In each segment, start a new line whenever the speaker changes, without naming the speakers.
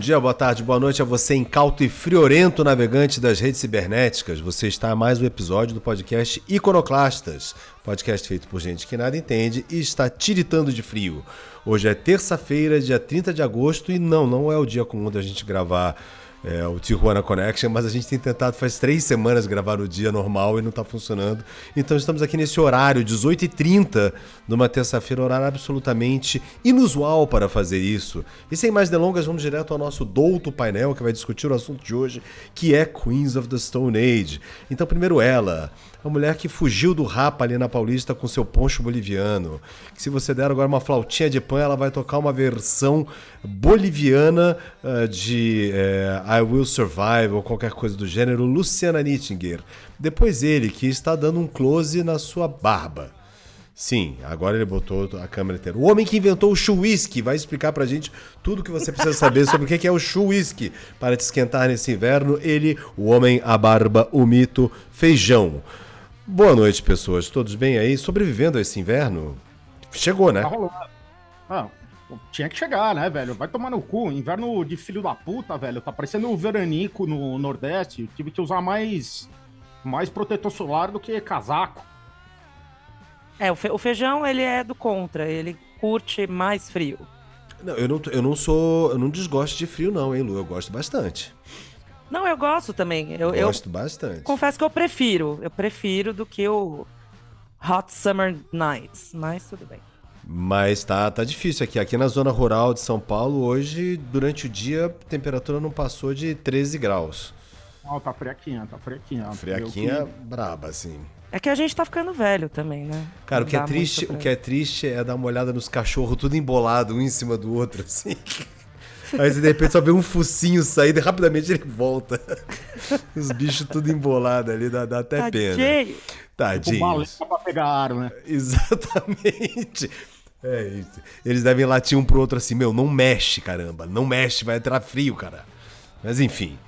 Dia, boa tarde, boa noite a você, incauto e friorento navegante das redes cibernéticas. Você está a mais um episódio do podcast Iconoclastas, podcast feito por gente que nada entende e está tiritando de frio. Hoje é terça-feira, dia 30 de agosto, e não, não é o dia comum da gente gravar é, o Tijuana Connection, mas a gente tem tentado faz três semanas gravar no dia normal e não está funcionando. Então estamos aqui nesse horário, 18h30, numa terça-feira, horário absolutamente inusual para fazer isso. E sem mais delongas, vamos direto ao nosso douto painel que vai discutir o assunto de hoje, que é Queens of the Stone Age. Então, primeiro ela, a mulher que fugiu do rapa ali na Paulista com seu poncho boliviano. Que se você der agora uma flautinha de pan, ela vai tocar uma versão boliviana uh, de uh, I Will Survive ou qualquer coisa do gênero, Luciana Nittinger. Depois ele, que está dando um close na sua barba. Sim, agora ele botou a câmera inteira. O homem que inventou o chuísque vai explicar pra gente tudo que você precisa saber sobre o que é o chuísque para te esquentar nesse inverno. Ele, o homem, a barba, o mito, feijão. Boa noite, pessoas. Todos bem aí? Sobrevivendo a esse inverno? Chegou, né?
Tá rolando. Ah, tinha que chegar, né, velho? Vai tomar no cu. Inverno de filho da puta, velho. Tá parecendo o veranico no Nordeste. tive que usar mais, mais protetor solar do que casaco.
É, o, fe o feijão, ele é do contra. Ele curte mais frio.
Não, eu não, eu não sou. Eu não desgosto de frio, não, hein, Lu? Eu gosto bastante.
Não, eu gosto também. Eu,
gosto
eu
bastante.
Confesso que eu prefiro. Eu prefiro do que o Hot Summer Nights. Mas tudo bem.
Mas tá, tá difícil aqui. Aqui na zona rural de São Paulo, hoje, durante o dia, a temperatura não passou de 13 graus.
Não, tá friaquinha, tá friaquinha.
Friaquinha que... braba, assim.
É que a gente tá ficando velho também, né?
Cara, o que, é triste, pra... o que é triste é dar uma olhada nos cachorros tudo embolado, um em cima do outro, assim. Aí você de repente só vê um focinho sair e rapidamente ele volta. Os bichos tudo embolado ali, dá, dá até Tadinho. pena. Tadinho.
Tipo pra pegar ar, né?
Exatamente. É isso. Eles devem latir um pro outro assim, meu, não mexe, caramba. Não mexe, vai entrar frio, cara. Mas enfim.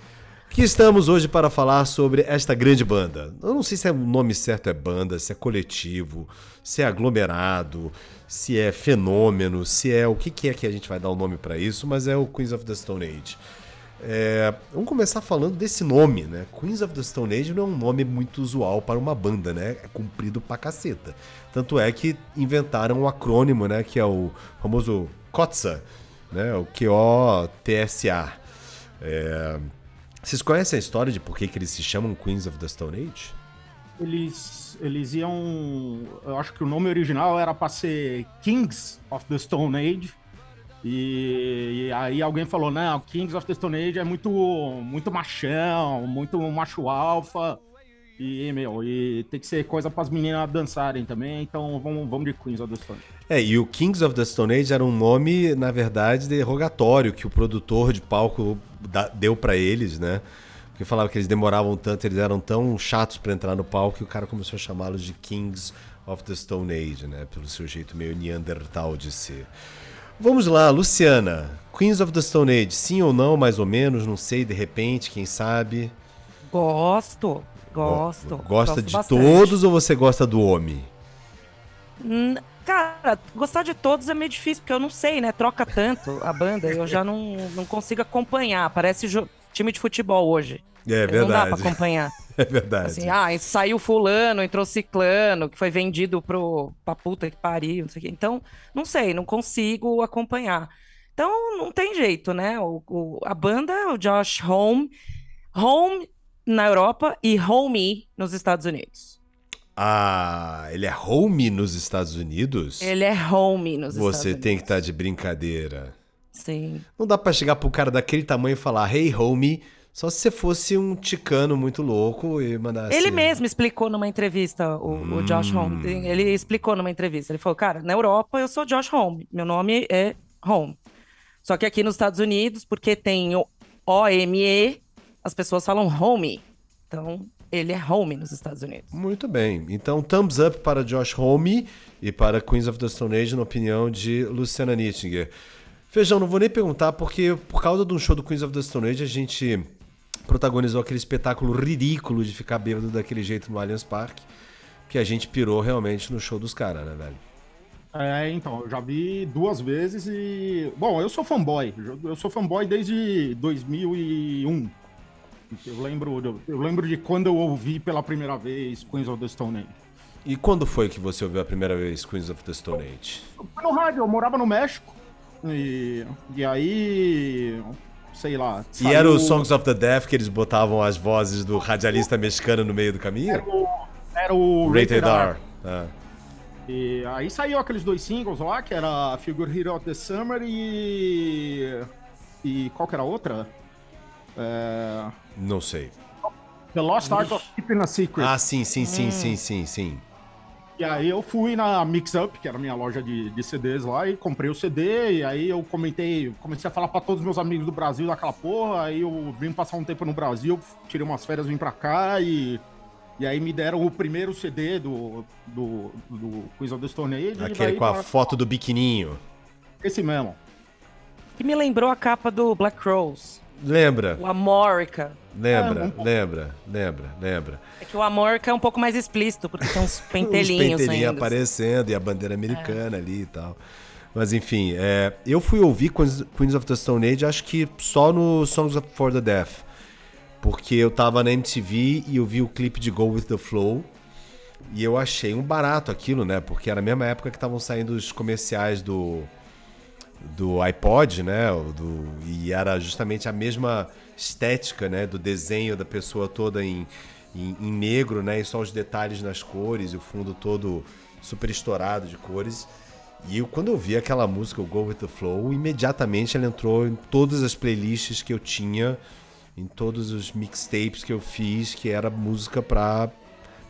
Aqui estamos hoje para falar sobre esta grande banda. Eu não sei se é o nome certo é banda, se é coletivo, se é aglomerado, se é fenômeno, se é o que, que é que a gente vai dar o nome para isso, mas é o Queens of the Stone Age. É, vamos começar falando desse nome, né? Queens of the Stone Age não é um nome muito usual para uma banda, né? É comprido pra caceta. Tanto é que inventaram um acrônimo, né? Que é o famoso COTSA, né? O Q-O-T-S-A. É, vocês conhecem a história de por que, que eles se chamam Queens of the Stone Age?
Eles, eles iam. Eu acho que o nome original era para ser Kings of the Stone Age. E, e, aí alguém falou: não, Kings of the Stone Age é muito, muito machão, muito macho alfa. E, meu, e tem que ser coisa para as meninas dançarem também, então vamos, vamos de Queens of the Stone Age.
É, e o Kings of the Stone Age era um nome, na verdade, derrogatório que o produtor de palco deu para eles, né? Porque falava que eles demoravam tanto, eles eram tão chatos para entrar no palco que o cara começou a chamá-los de Kings of the Stone Age, né? Pelo seu jeito meio neandertal de ser. Vamos lá, Luciana. Queens of the Stone Age, sim ou não, mais ou menos, não sei, de repente, quem sabe?
Gosto. Gosto.
Gosta de bastante. todos ou você gosta do homem?
Cara, gostar de todos é meio difícil, porque eu não sei, né? Troca tanto a banda, eu já não, não consigo acompanhar. Parece time de futebol hoje.
É verdade. Não
dá pra acompanhar.
É verdade.
Assim, ah, saiu fulano, entrou ciclano, que foi vendido pro, pra puta que pariu, não sei o quê. Então, não sei, não consigo acompanhar. Então, não tem jeito, né? O, o, a banda, o Josh Home, Home na Europa e Home nos Estados Unidos.
Ah, ele é home nos Estados Unidos?
Ele é home nos
Você
Estados Unidos.
Você tem que estar tá de brincadeira.
Sim.
Não dá pra chegar pro cara daquele tamanho e falar, hey, homie, só se você fosse um ticano muito louco e mandar
Ele mesmo explicou numa entrevista, o, o Josh
Hum.
Home. Ele explicou numa entrevista. Ele falou, cara, na Europa eu sou Josh Home. Meu nome é Home. Só que aqui nos Estados Unidos, porque tem o OME, as pessoas falam Home. Então, ele é Home nos Estados Unidos.
Muito bem. Então, thumbs up para Josh Homme e para Queens of the Stone Age, na opinião de Luciana Nittinger. Feijão, não vou nem perguntar, porque por causa de um show do Queens of the Stone Age, a gente protagonizou aquele espetáculo ridículo de ficar bêbado daquele jeito no Allianz Parque, que a gente pirou realmente no show dos caras, né, velho?
É, então, eu já vi duas vezes e. Bom, eu sou fanboy. Eu- Eu sou fanboy desde 2001. Eu lembro, eu lembro de quando eu ouvi pela primeira vez Queens of the Stone Age.
E quando foi que você ouviu a primeira vez Queens of the Stone Age?
Foi no rádio, eu morava no México. E, e aí. Sei lá.
E era o Songs of the Deaf que eles botavam as vozes do radialista mexicano no meio do caminho?
Era o, era o
Rated R. Ah.
E aí saiu aqueles dois singles lá, que era Figure Hero of the Summer e. E qual que era a outra? É...
Não sei.
The Lost Art of Keeping a Secret.
Ah, sim, sim, sim, sim, sim, sim.
E aí eu fui na Mix Up, que era a minha loja de, de CDs lá, e comprei o CD, e aí eu comentei, comecei a falar pra todos os meus amigos do Brasil daquela porra, aí eu vim passar um tempo no Brasil, tirei umas férias, vim pra cá e. E aí me deram o primeiro CD do, do, do Quiz of the Stone Age.
Aquele com a
pra-
foto do biquininho.
Esse mesmo.
Que me lembrou a capa do Black Rose.
Lembra?
O Amorica.
Lembra,
É, um pouco.
lembra, lembra, lembra.
É que o Amorica é um pouco mais explícito, porque tem uns
Os
pentelinhos
penteirinhos
ainda.
aparecendo e a bandeira americana ali e tal. Mas enfim, é, eu fui ouvir Queens, of the Stone Age acho que só no Songs for the Deaf. Porque eu tava na MTV e eu vi o clipe de Go With The Flow. E eu achei um barato aquilo, né? Porque era a mesma época que estavam saindo os comerciais do, do iPod, né? Do, e era justamente a mesma estética, né? Do desenho da pessoa toda em, em, em negro, né? E só os detalhes nas cores e o fundo todo super estourado de cores. E eu, quando eu vi aquela música, o Go With The Flow, imediatamente ela entrou em todas as playlists que eu tinha, em todos os mixtapes que eu fiz, que era música pra,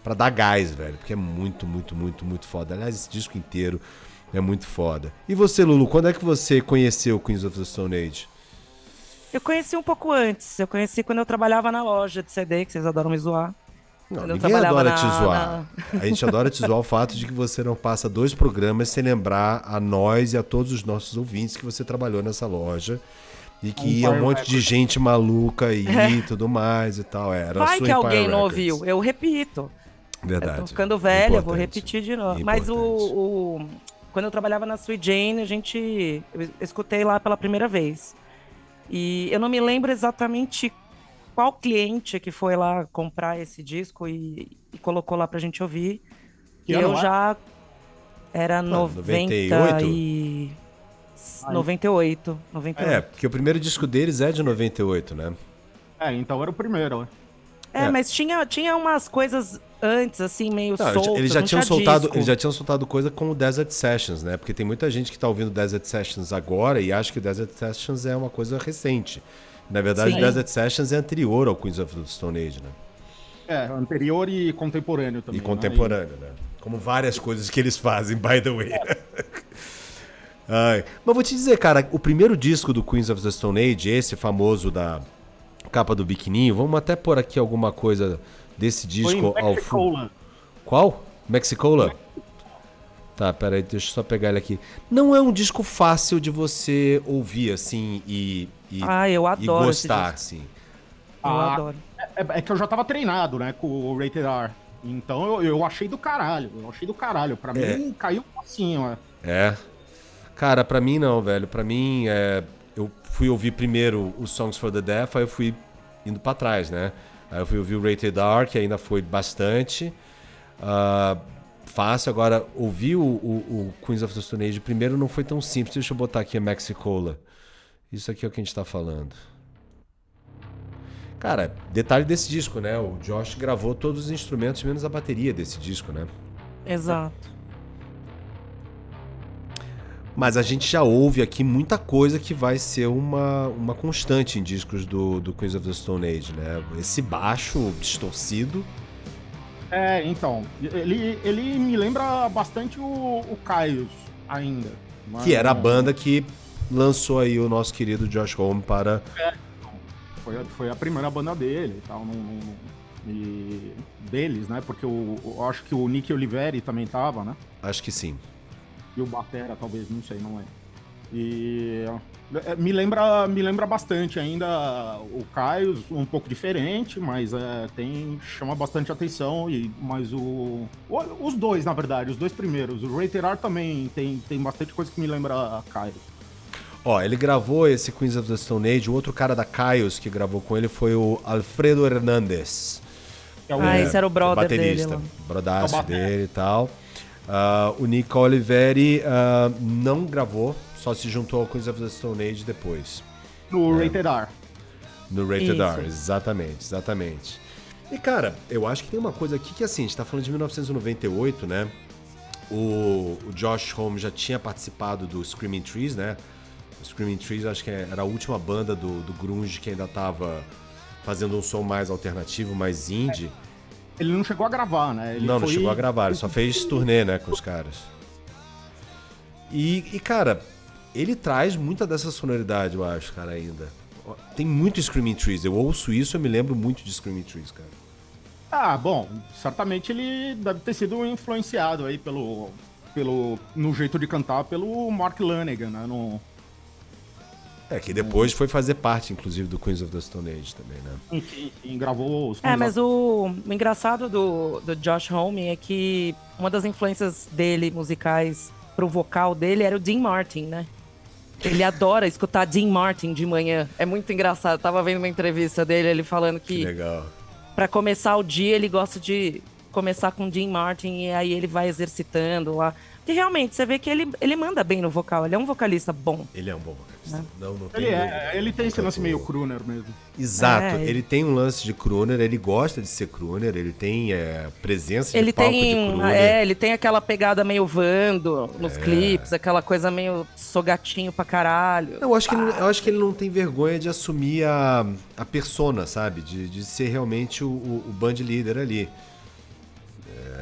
pra dar gás, velho. Porque é muito, muito, muito, muito foda. Aliás, esse disco inteiro é muito foda. E você, Lulu, quando é que você conheceu Queens of the Stone Age?
Eu conheci um pouco antes. Eu conheci quando eu trabalhava na loja de CD, que vocês adoram me zoar.
Não,
eu
ninguém adora
na-
te zoar. A gente adora te zoar o fato de que você não passa dois programas sem lembrar a nós e a todos os nossos ouvintes que você trabalhou nessa loja. E que ia um monte de gente maluca aí e tudo mais e tal. Era
Vai
sua
que
Empire
alguém não
Records.
ouviu. Eu repito. Eu
Verdade.
tô ficando velha, eu vou
Importante.
repetir de novo. Mas o,
Importante.
o- quando eu trabalhava na Sweet Jane, a gente. Eu escutei lá pela primeira vez. E eu não me lembro exatamente qual cliente que foi lá comprar esse disco e, e colocou lá pra gente ouvir.
Que
e eu
é?
já. Era
Mano,
90
98?
e.
Ai.
98. 98.
É, porque o primeiro disco deles é de 98, né?
É, então era o primeiro, né?
É,
É.
mas tinha, tinha umas coisas antes, assim, meio
Não,
soltas.
eles já
não
tinham
tinha
soltado,
disco.
eles já tinham soltado coisa com o Desert Sessions, né? Porque tem muita gente que tá ouvindo Desert Sessions agora e acha que o Desert Sessions é uma coisa recente. Na verdade,
Sim.
o Desert Sessions é anterior ao Queens of the Stone Age, né?
É, anterior e contemporâneo também.
E
né?
contemporâneo, né? Como várias coisas que eles fazem, by the way. Ai. Mas vou te dizer, cara, o primeiro disco do Queens of the Stone Age, esse famoso da capa do biquininho, vamos até pôr aqui alguma coisa desse
E foi em
disco ao fundo.
Mexicola.
Qual? Mexicola? Tá, peraí, deixa eu só pegar ele aqui. Não é um disco fácil de você ouvir, assim, e, e,
Ah, eu
e
adoro esse
gostar,
disco.
assim.
Eu
Ah,
adoro.
É, é que eu já tava treinado, né, com o Rated R. Então eu, eu achei do caralho. Eu achei do caralho. Pra
É.
mim, caiu assim, ó.
É. Cara, pra mim não, velho. Pra mim, é, eu fui ouvir primeiro os Songs for the Deaf, aí eu fui indo pra trás, né? Aí eu ouvir o Rated R, que ainda foi bastante. ah, fácil. Agora, ouvir o, o, o Queens of the Stone Age primeiro não foi tão simples. Deixa eu botar aqui a Mexicola. Isso aqui é o que a gente tá falando. Cara, detalhe desse disco, né? O Josh gravou todos os instrumentos, menos a bateria desse disco, né?
Exato.
Mas a gente já ouve aqui muita coisa que vai ser uma, uma constante em discos do, do Queens of the Stone Age, né? Esse baixo distorcido.
É, então. Ele, ele me lembra bastante o, o ainda.
Que era a banda que lançou aí o nosso querido Josh Home para. É,
foi, foi a primeira banda dele e tal. e deles, né? Porque eu, eu acho que o Nick Oliveri também tava, né?
Acho que sim
e o Batera, talvez, não sei, não é. E é, me lembra, me lembra bastante ainda o Caio, um pouco diferente, mas é, tem chama bastante atenção e mas o, os dois, na verdade, os dois primeiros, o Reiterar também tem, tem bastante coisa que me lembra a Caio.
Ó, ele gravou esse Queens of the Stone Age, o outro cara da Caios que gravou com ele foi o Alfredo Hernandez.
É o, ah, esse era o brother
baterista,
dele.
Brodaço é dele e tal. Uh, o Nick Oliveri uh, não gravou, só se juntou ao Queens of the Stone Age depois.
No é. Rated R.
No Rated Isso. R, exatamente, exatamente. E cara, eu acho que tem uma coisa aqui que assim, a gente tá falando de 1998, né? O, o Josh Holmes já tinha participado do Screaming Trees, né? O Screaming Trees acho que era a última banda do, do grunge que ainda tava fazendo um som mais alternativo, mais indie. É.
Ele não chegou a gravar, né? Ele
não, foi... não chegou a gravar, ele só fez turnê, né, com os caras. E, e, cara, ele traz muita dessa sonoridade, eu acho, cara, ainda. Tem muito Screaming Trees. Eu ouço isso, eu me lembro muito de Screaming Trees, cara.
Ah, bom, certamente ele deve ter sido influenciado aí pelo, pelo no jeito de cantar pelo Mark Lanegan, né? No,
é, que depois foi fazer parte, inclusive, do Queens of the Stone Age também, né?
Sim, sim, gravou os.
É, mas o, o engraçado do, do Josh Homme é que uma das influências dele, musicais, pro vocal dele era o Dean Martin, né? Ele adora escutar Dean Martin de manhã. É muito engraçado. Eu tava vendo uma entrevista dele, ele falando que.
que legal.
Pra começar o dia, ele gosta de começar com Dean Martin e aí ele vai exercitando lá. Que realmente, você vê que ele, ele manda bem no vocal, ele é um vocalista bom.
Ele é um bom vocalista. Né? Não, não
ele, é, ele tem esse lance meio crooner mesmo.
Exato, é, ele... tem um lance de crooner, ele gosta de ser crooner, ele tem é, presença ele de palco tem, de crooner.
É, ele tem aquela pegada meio vando nos é. clipes, aquela coisa meio sogatinho pra caralho.
Eu acho, que ele, eu acho que ele não tem vergonha de assumir a, a persona, sabe? De, de ser realmente o, o, o band leader ali.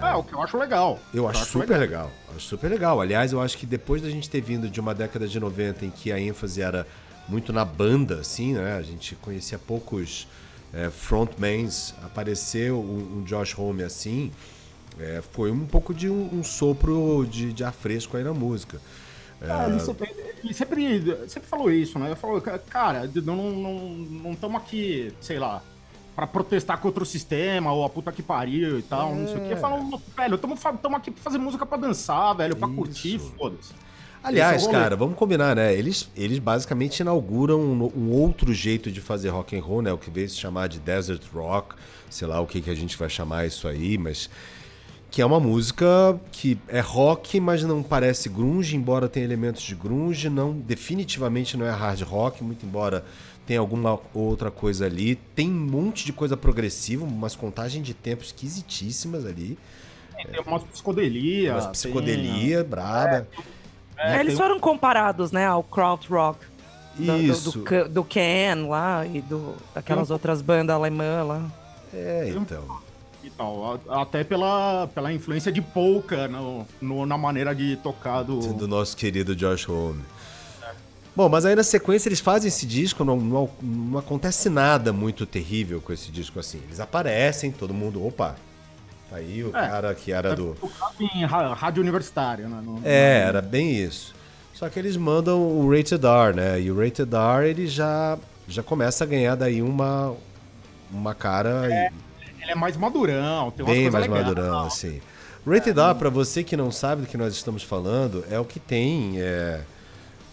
É, o que eu acho legal.
Eu, eu acho, acho, super legal. legal. Acho super legal. Aliás, eu acho que depois da gente ter vindo de uma década de 90 em que a ênfase era muito na banda, assim, né? A gente conhecia poucos é, frontmans. Apareceu um, um Josh Homme assim, é, foi um pouco de um, um sopro de, de ar fresco aí na música.
É... ele, sempre, ele sempre, sempre, falou isso, né? Ele falou, cara, não estamos não, não aqui, sei lá, para protestar contra o sistema, ou a puta que pariu e tal, é. não sei o que. É. Falam, velho, estamos aqui pra fazer música pra dançar, velho, pra Isso. curtir, foda-se.
Aliás, é cara, vamos combinar, né? Eles, eles basicamente inauguram um, um, outro jeito de fazer rock and roll, né? O que veio se chamar de desert rock, sei lá o que, que a gente vai chamar isso aí, mas que é uma música que é rock, mas não parece grunge, embora tenha elementos de grunge, não definitivamente não é hard rock, muito embora tem alguma outra coisa ali. Tem um monte de coisa progressiva, umas contagens de tempo esquisitíssimas ali.
Tem umas psicodelia.
Umas psicodelia tem... braba.
É, é, eles foram comparados, né, ao krautrock.
Isso.
Do, do, do Ken lá e do, daquelas outras bandas alemãs lá.
É, então.
Então, até pela, pela influência de polka no, no, na maneira de tocar do...
Do nosso querido Josh Homme. Bom, mas aí na sequência eles fazem esse disco, não, não, não, acontece nada muito terrível com esse disco assim. Eles aparecem, todo mundo, opa, tá aí o é, cara que era do.
Em rádio universitária, né? No,
é, era bem isso. Só que eles mandam o Rated R, né? E o Rated R ele já, já começa a ganhar daí uma, uma cara.
É, ele é mais madurão, tem
Bem mais legais, madurão, assim. Rated é, R, para você que não sabe do que nós estamos falando, é o que tem. É,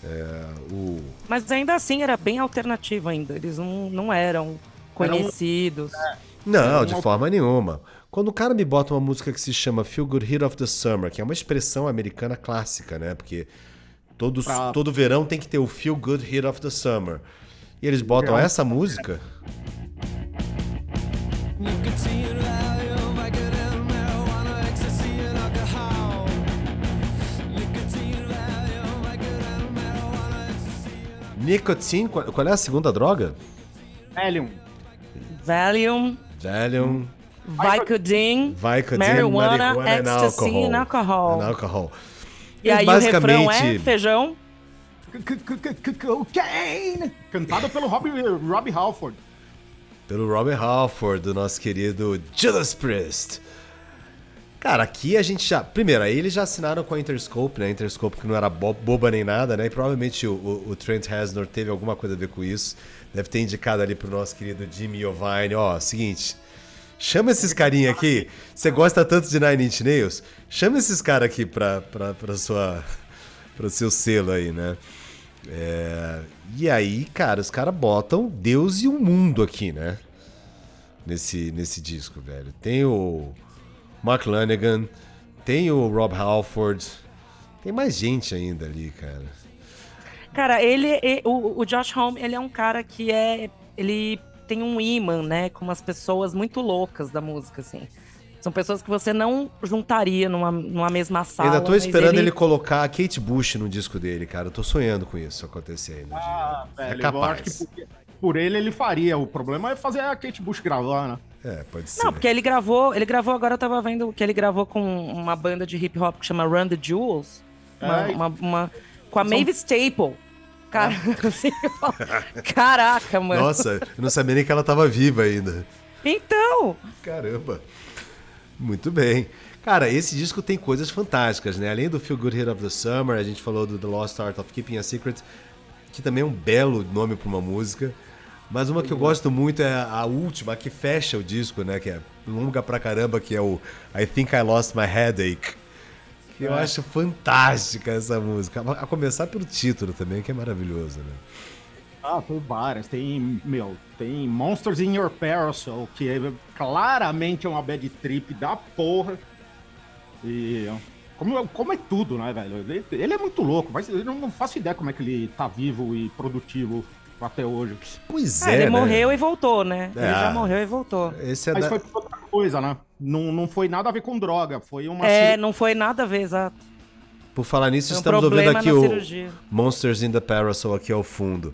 é, o...
Mas ainda assim era bem alternativo ainda. Eles não, não eram conhecidos. Era um...
Não, de forma nenhuma. Quando o cara me bota uma música que se chama Feel Good Hit of the Summer, que é uma expressão americana clássica, né? Porque todo, pra... todo verão tem que ter o Feel Good Hit of the Summer. E eles botam essa música. Nicotine, qual, qual é a segunda droga?
Valium.
Valium,
Valium,
Vicodin,
Vicodin,
marijuana,
marihuana and
ecstasy
alcohol.
and alcohol.
And alcohol.
E aí o refrão é feijão.
Cocaine! Cantado pelo Robbie, Robbie Halford.
Pelo Robert Halford, do nosso querido Judas Priest. Cara, aqui a gente já. Primeiro, aí eles já assinaram com a Interscope, né? Interscope que não era bo- boba nem nada, né? E provavelmente o, o- o Trent Reznor teve alguma coisa a ver com isso. Deve ter indicado ali pro nosso querido Jimmy Iovine: ó, seguinte. Chama esses carinha aqui. Você gosta tanto de Nine Inch Nails? Chama esses caras aqui pra, pra, pra sua. pro seu selo aí, né? É, e aí, cara, os caras botam Deus e o mundo aqui, né? Nesse, nesse disco, velho. Tem o Mark Lanegan, tem o Rob Halford, tem mais gente ainda ali, cara.
Cara, ele, o, o Josh Homme, ele é um cara que é. Ele tem um imã, né? Com umas pessoas muito loucas da música, assim. São pessoas que você não juntaria numa, numa mesma sala.
Ainda tô esperando ele... colocar a Kate Bush no disco dele, cara. Eu tô sonhando com isso acontecer aí no
Ah, velho,
é
eu acho
capaz.
que por, por ele ele faria. O problema é fazer a Kate Bush gravar, né?
É, pode ser.
Não, porque ele gravou, ele gravou, agora eu tava vendo que ele gravou com uma banda de hip hop que chama Run the Jewels. Uma, uma- uma- com a
São-
Maeve Staple. Cara, assim, ó, caraca, mano.
Nossa, eu não sabia nem que ela tava viva ainda.
Então,
Caramba. Muito bem. Cara, esse disco tem coisas fantásticas, né? Além do Feel Good Hit of the Summer, a gente falou do The Lost Art of Keeping a Secret, que também é um belo nome para uma música. Mas uma que eu gosto muito é a última, a que fecha o disco, né? Que é longa pra caramba, que é o I Think I Lost My Headache. Que eu
É.
acho fantástica essa música. A começar pelo título também, que é maravilhoso, né?
Ah, tem várias. Tem, meu, tem Monsters in Your Parasol, que é, claramente é uma bad trip da porra. E como, como é tudo, né, velho? Ele, ele é muito louco, mas eu não faço ideia como é que ele tá vivo e produtivo até hoje.
Pois
ah,
é,
ele
né?
morreu e voltou, né? Ele
É.
já morreu e voltou.
Esse é
Mas
da...
foi por outra coisa, né? Não, não foi nada a ver com droga, foi uma...
É,
cir-
não foi nada a ver, exato.
Por falar nisso,
um
estamos ouvindo aqui o
cirurgia.
Monsters in the Parasol aqui ao fundo.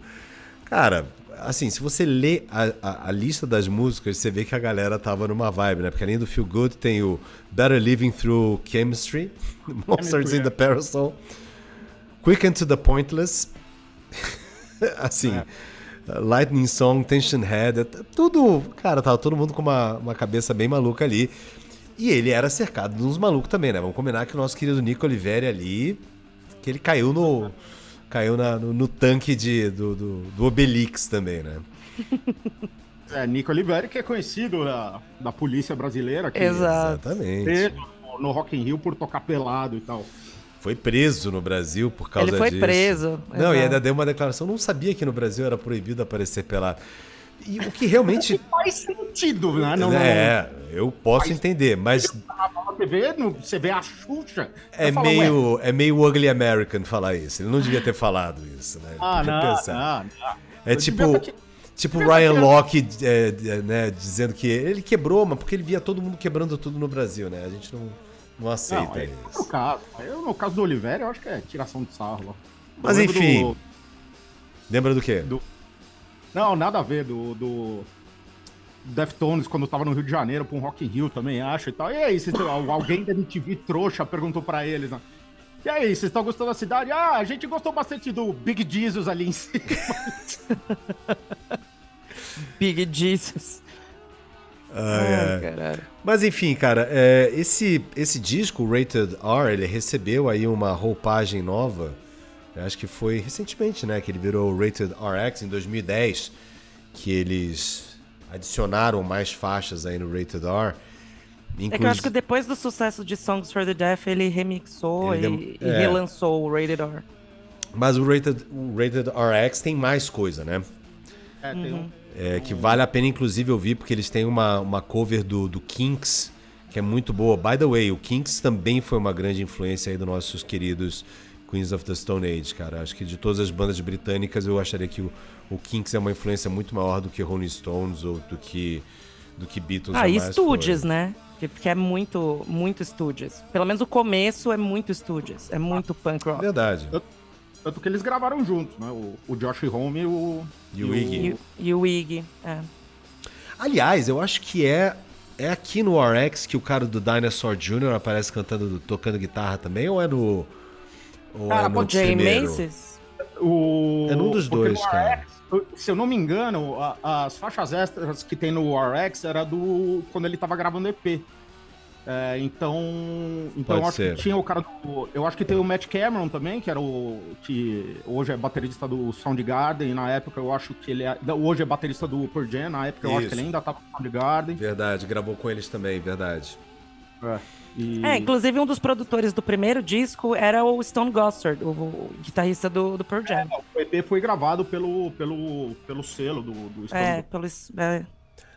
Cara, assim, se você lê a, a- a lista das músicas, você vê que a galera tava numa vibe, né? Porque além do Feel Good, tem o Better Living Through Chemistry, Monsters in
é.
the Parasol, Quick and to the Pointless, assim, Lightning Song, Tension Head, é tudo, cara, tava todo mundo com uma, uma cabeça bem maluca ali. E ele era cercado de uns malucos também, né? Vamos combinar que o nosso querido Nico Oliveri ali, que ele caiu no caiu na- no, no tanque de, do, do, do Obelix também, né?
É, Nico Oliveri, que é conhecido da, da polícia brasileira, que
Exato.
Exatamente.
preso no Rock in Rio por tocar pelado e tal.
Foi preso no Brasil por causa
Ele foi
disso.
preso,
Não, e
exato.
ainda deu uma declaração. Não sabia que no Brasil era proibido aparecer pelado. E o que realmente.
Faz sentido, né? Não,
é, eu posso
Mas-
entender, mas
não, na TV, no- você vê a Xuxa.
é
você ué,
meio, é meio ugly American falar isso. Ele não devia ter falado isso, né?
Ah, não,
pensar.
não, não.
É
Eu
tipo, tipo Ryan Locke é, é, né, dizendo que ele quebrou, mas porque ele via todo mundo quebrando tudo no Brasil, né? A gente não, não aceita
Não, é
isso.
caso. Eu, no caso do Oliveira, eu acho que é tiração de sarro.
Mas enfim.
do-
Lembra do quê?
Do- Não, nada a ver do, do Deftones quando tava no Rio de Janeiro pra um Rock in Rio também, acho e tal. E aí, vocês, alguém da MTV trouxa perguntou pra eles, né? E aí, vocês estão gostando da cidade? Ah, a gente gostou bastante do Big Jesus ali em cima.
Big Jesus.
Ai, ai. Mas enfim, cara, é, esse, esse disco, o Rated R, ele recebeu aí uma roupagem nova. Eu acho que foi recentemente, né? Que ele virou o Rated RX em 2010. Que eles adicionaram mais faixas aí no Rated R.
É que eu acho que depois do sucesso de Songs for the Deaf, ele remixou
Ele
e,
deu-
e
é.
relançou o Rated R.
Mas o Rated, o Rated RX tem mais coisa, né?
É, tem um-
É, que vale a pena, inclusive, ouvir, porque eles têm uma, uma cover do, do Kinks, que é muito boa. By the way, o Kinks também foi uma grande influência aí dos nossos queridos Queens of the Stone Age, cara. Acho que de todas as bandas britânicas, eu acharia que o, o Kinks é uma influência muito maior do que Rolling Stones ou do que, do que Beatles.
Ah, e Stooges,
foi.
né? Que- Porque é muito, muito Stooges. Pelo menos o começo é muito Stooges. É muito punk rock.
Verdade.
Tanto que eles gravaram juntos, né? O, o Josh Home e o.
E o Iggy.
E, e o Iggy, é.
Aliás, eu acho que é é aqui no RX que o cara do Dinosaur Jr. aparece cantando, tocando guitarra também, ou é no. Ou
Cara,
é no
Jay
primeiro?
Macy's?
O,
É num dos
porque
dois,
no
cara.
RX, se eu não me engano, a- as faixas extras que tem no RX era do. quando ele tava gravando EP. É, então. Então
Pode
eu acho
ser.
que tinha o cara do. Eu acho que tem o Matt Cameron também, que era o. que hoje é baterista do Soundgarden. E na época eu acho que ele é. Hoje é baterista do Pearl Jam. Na época eu acho que ele ainda tava no Soundgarden.
Verdade, gravou com eles também, verdade.
É, e-
É, inclusive um dos produtores do primeiro disco era o Stone Gossard, o, o guitarrista do, do Pearl Jam.
O EP foi gravado pelo, pelo, pelo selo do, do Stone
É, pelo, é,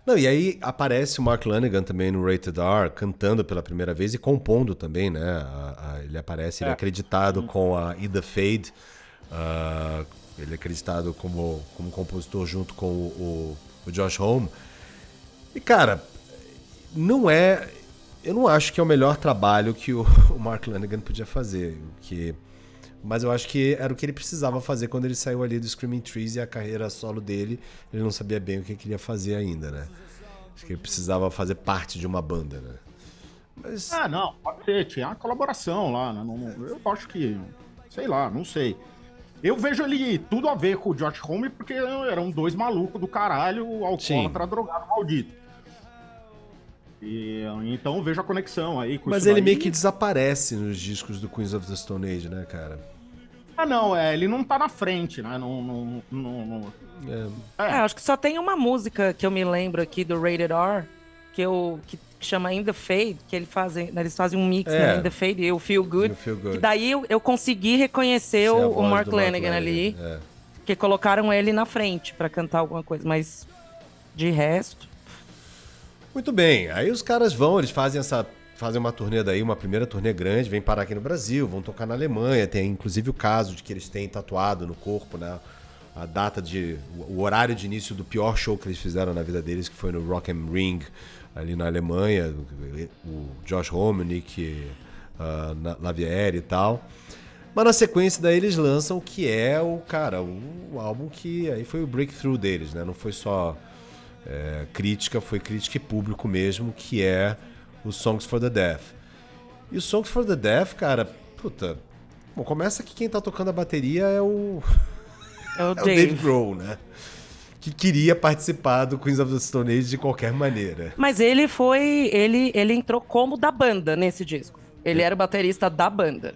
Não, e aí aparece o Mark Lanigan também no Rated R, cantando pela primeira vez e compondo também, né? A- a- ele aparece, ele é
É.
acreditado com a Ida Fade. ah, ele é acreditado como, como compositor junto com o, o- o Josh Home. E, cara, não é. Eu não acho que é o melhor trabalho que o, o Mark Lanigan podia fazer. Que, mas eu acho que era o que ele precisava fazer quando ele saiu ali do Screaming Trees e a carreira solo dele. Ele não sabia bem o que ele queria fazer ainda, né? Acho que ele precisava fazer parte de uma banda, né? Mas.
Ah, não, pode ser, tinha uma colaboração lá, né? Não- não- eu acho que, sei lá, não sei. Eu vejo ele tudo a ver com o Josh Home, porque eram dois malucos do caralho, alcoólatra, drogado, maldito. E, então eu vejo a conexão aí com
Mas ele
daí.
meio que desaparece nos discos do Queens of the Stone Age, né, cara?
Ah, não, é, ele não tá na frente, né? Não, não, não, não-
É,
É, acho que só tem uma música que eu me lembro aqui do Rated R, que, eu, que, chama In The Fade, que ele fazem, né, eles fazem um mix,
É.
né, In The Fade e o Feel Good.
Feel Good.
Que daí eu, eu consegui reconhecer
é
o, o Mark Lanigan ali,
É.
que colocaram ele na frente pra cantar alguma coisa, mas de resto...
Muito bem, aí os caras vão, eles fazem essa. Fazem uma turnê daí, uma primeira turnê grande, vem parar aqui no Brasil, vão tocar na Alemanha. Tem inclusive o caso de que eles têm tatuado no corpo, né? A data de. o horário de início do pior show que eles fizeram na vida deles, que foi no Rock am Ring, ali na Alemanha. O Josh Homme, o Nick ah, Lavieri e tal. Mas na sequência daí eles lançam o que é o, cara, o, álbum que aí foi o breakthrough deles, né? Não foi só é, crítica, foi crítica e público mesmo, que é o Songs for the Deaf. E o Songs for the Deaf, cara, puta. Bom, começa que quem tá tocando a bateria é o,
É o
é o
Dave.
Dave Grohl, né? Que queria participar do Queens of the Stone Age de qualquer maneira.
Mas ele foi. Ele, ele entrou como da banda nesse disco. Ele era o baterista da banda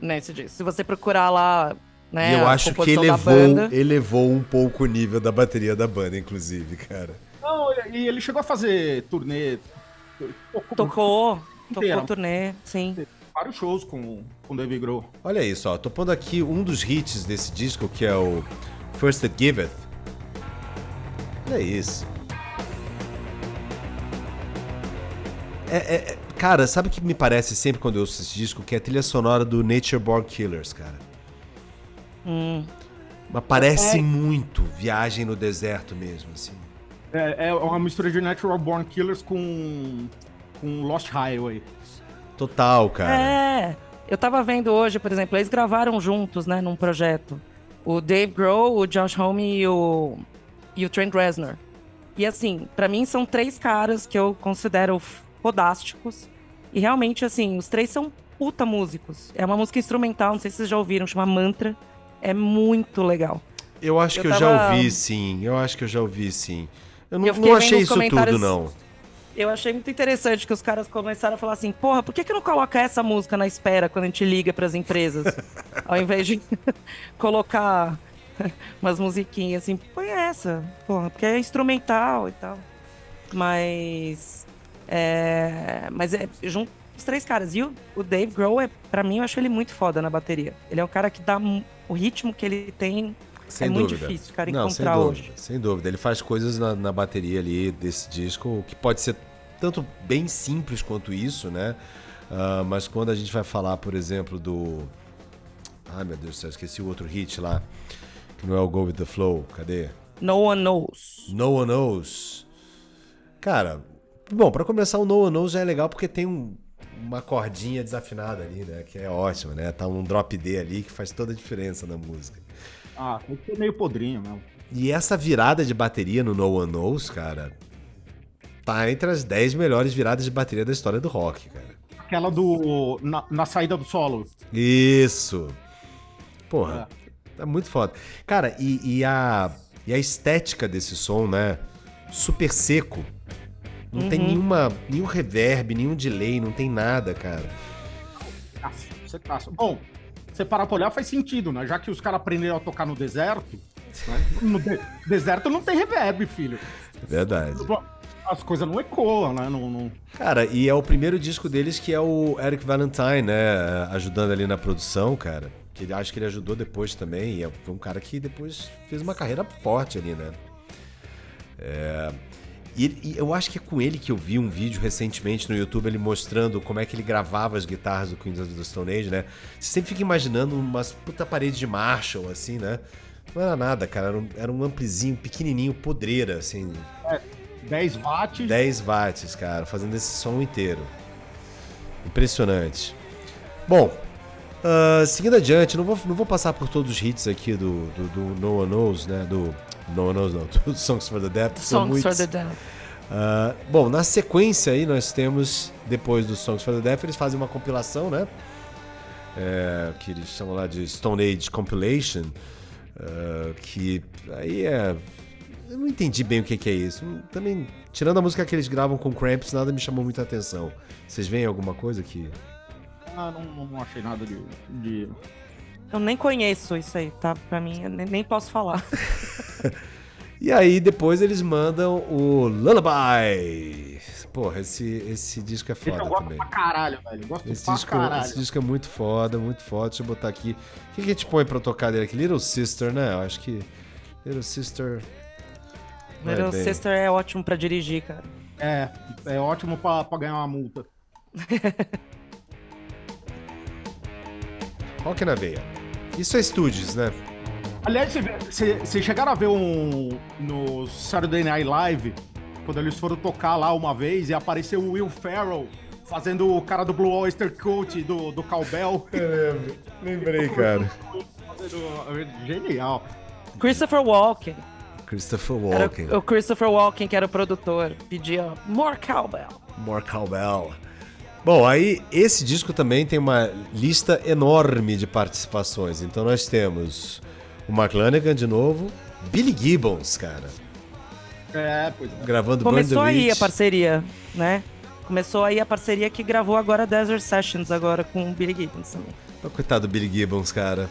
nesse disco. Se você procurar lá. Né,
e eu
a
acho que elevou,
banda-
elevou um pouco o nível da bateria da banda, inclusive, cara.
Não, e ele chegou a fazer turnê. Tocou
Tocou, tocou turnê, sim.
vários shows com, com o Dave Grohl.
Olha isso, ó. Tô pondo aqui um dos hits desse disco, que é o First It Giveth. Olha isso. É, é- é- cara, sabe o que me parece sempre quando eu ouço esse disco? Que é a trilha sonora do Nature Born Killers, cara.
Hum.
Mas parece
É.
muito Viagem no Deserto mesmo, assim.
É, é uma mistura de Natural Born Killers com, com Lost Highway.
Total, cara.
É, eu tava vendo hoje, por exemplo, eles gravaram juntos, né, num projeto. O Dave Grohl, o Josh Homme e o, e o Trent Reznor. E assim, pra mim são três caras que eu considero fodásticos. E realmente, assim, os três são puta músicos. É uma música instrumental, não sei se vocês já ouviram, chama Mantra. É muito legal.
Eu acho
Eu
que eu já
tava-
ouvi, sim. Eu acho que eu já ouvi, sim. Eu não,
Eu
não achei isso tudo, não.
Eu achei muito interessante que os caras começaram a falar assim: porra, por que, que não coloca essa música na espera quando a gente liga pras empresas? Ao invés de colocar umas musiquinhas assim, põe essa, porra, porque é instrumental e tal. Mas. É, mas é junto os três caras. E o, o Dave Grohl, é, pra mim, eu acho ele muito foda na bateria. Ele é um cara que dá o ritmo que ele tem.
Sem
é muito
dúvida.
difícil, cara,
Não, sem
encontrar
dúvida,
hoje.
sem dúvida. Ele faz coisas na, na bateria ali desse disco que pode ser tanto bem simples quanto isso, né? Ah, mas quando a gente vai falar, por exemplo, do. Ai meu Deus do céu, esqueci o outro hit lá. Que não é o Go With The Flow. Cadê?
No One Knows.
No One Knows. Cara, bom, pra começar, o No One Knows já é legal porque tem um, uma cordinha desafinada ali, né? Que é ótimo, né? Tá um drop D ali que faz toda a diferença na música.
Ah, tem que ser meio podrinho mesmo.
E essa virada de bateria no No One Knows, cara, tá entre as 10 melhores viradas de bateria da história do rock, cara.
Aquela do. na, na saída do solo.
Isso! Porra, tá muito foda. Cara, e, e a, e a estética desse som, né? Super seco. Não tem nenhuma, nenhum reverb, nenhum delay, não tem nada, cara.
Você tá. Bom, você parar pra olhar faz sentido, né? Já que os caras aprenderam a tocar no deserto. né? No de- deserto não tem reverb, filho.
Verdade.
As coisas não ecoam, né? Não, não-
Cara, e é o primeiro disco deles que é o Eric Valentine, né? Ajudando ali na produção, cara. Que ele acho que ele ajudou depois também. E é- foi um cara que depois fez uma carreira forte ali, né? É, E, ele- e eu acho que é com ele que eu vi um vídeo recentemente no YouTube, ele mostrando como é que ele gravava as guitarras do Queens of the Stone Age, né? Você sempre fica imaginando umas puta parede de Marshall, assim, né? Não era nada, cara. Era um, era um amplizinho pequenininho, podreira, assim.
10 watts.
10 watts, cara, fazendo esse som inteiro. Impressionante. Bom, ah, seguindo adiante, não vou, não vou passar por todos os hits aqui do, do, do No One Knows, né? Do No One Knows, não, do Songs for the Deaf. são
Songs for
muitos.
the Deaf.
Ah, bom, na sequência aí nós temos, depois do Songs for the Deaf, eles fazem uma compilação, né? É, que eles chamam lá de Stone Age Compilation, ah, que aí é... Eu não entendi bem o que, que é isso. Também, tirando a música que eles gravam com Cramps, nada me chamou muita atenção. Vocês veem alguma coisa que...
Ah, não, não- não achei nada de. de-
Eu nem conheço isso aí, tá? Pra mim, eu nem, nem posso falar.
E aí depois eles mandam o Lullaby. Porra, esse, esse disco é
Esse eu
foda
gosto
também.
pra caralho, velho. Gosto
Esse
pra
disco,
caralho.
esse disco é muito foda, muito foda. Deixa eu botar aqui. O que, que a gente põe pra tocar dele aqui? Little Sister, né? Eu acho que. Little Sister. vai
Little
bem.
Sister é ótimo pra dirigir, cara.
É, é ótimo pra, pra ganhar uma multa.
Rock na veia. Isso é Studios, né?
Aliás, vocês chegaram a ver um no Saturday Night Live, quando eles foram tocar lá uma vez e apareceu o Will Ferrell fazendo o cara do Blue Oyster Cult do, do Cowbell.
Lembrei, cara.
Genial.
Christopher Walken.
Christopher
Era
Walken.
o Christopher Walken, que era o produtor. Pedia more cowbell.
More Cowbell. Bom, aí esse disco também tem uma lista enorme de participações. Então nós temos o McLanagan de novo, Billy Gibbons, cara,
É, pois é.
gravando Burn
Começou
the
aí a
Witch.
parceria, né? Começou aí a parceria que gravou agora Desert Sessions, agora com o Billy Gibbons também.
Oh, coitado do Billy Gibbons, cara.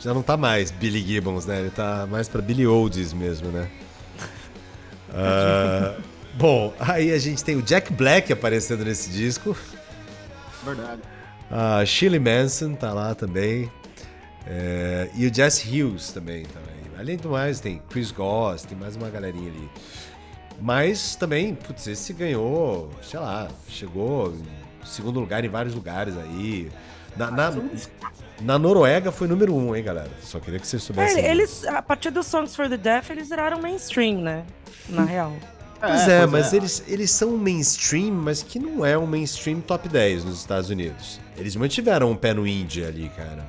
Já não tá mais Billy Gibbons, né? Ele tá mais pra Billy Oldies mesmo, né? Ah, bom, aí a gente tem o Jack Black aparecendo nesse disco.
Verdade.
A Shirley Manson tá lá também. É, e o Jess Hughes também, também. Além do mais, tem Chris Goss, tem mais uma galerinha ali. Mas também, putz, esse ganhou, sei lá, chegou em segundo lugar em vários lugares aí. Na, na, na Noruega foi número um, hein, galera? Só queria que vocês soubessem.
É, eles, a partir do Songs for the Deaf, eles viraram mainstream, né? Na real.
Pois é, mas Eles, eles são um mainstream, mas que não é um mainstream top 10 nos Estados Unidos. Eles mantiveram um pé no indie ali, cara.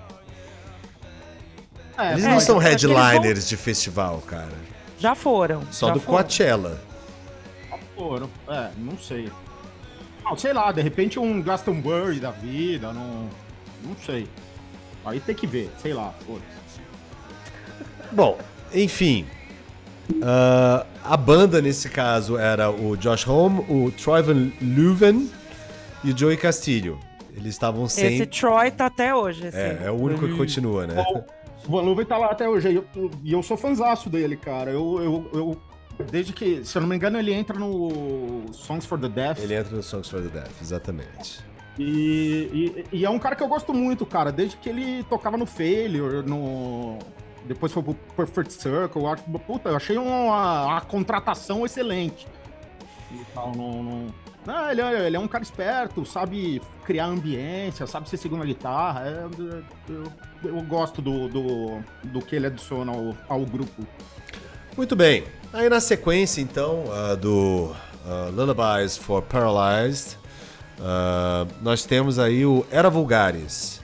É,
Eles
É,
não são
eles
headliners de festival, cara.
Já foram.
Só
já
do
foram.
Coachella.
foram. É, não sei. Não, sei lá, de repente um Glastonbury da vida, não. Não sei. Aí tem que ver, sei lá. foda-se.
Bom, enfim. Ah, a banda, nesse caso, era o Josh Homme, o Troyvan Leuven e o Joey Castilho. Eles estavam sem...
Esse Troy tá até hoje. Esse...
É, é o único que continua, né?
O Van Luven tá lá até hoje. E eu, eu sou fanzaço dele, cara. Eu, eu, eu. Desde que, se eu não me engano, ele entra no Songs for the Deaf.
Ele entra no Songs for the Deaf, exatamente.
E, e, e é um cara que eu gosto muito, cara. Desde que ele tocava no Failure, no. Depois foi pro Perfect Circle. Acho, puta, eu achei uma, uma contratação excelente. E tal, não, não... Não, ele, é, ele é um cara esperto, sabe criar ambiência, sabe ser segunda guitarra. É, eu, eu gosto do, do, do que ele adiciona ao, ao grupo.
Muito bem. Aí na sequência, então, ah, do ah, Lullabies for Paralyzed, Uh, nós temos aí o Era Vulgares.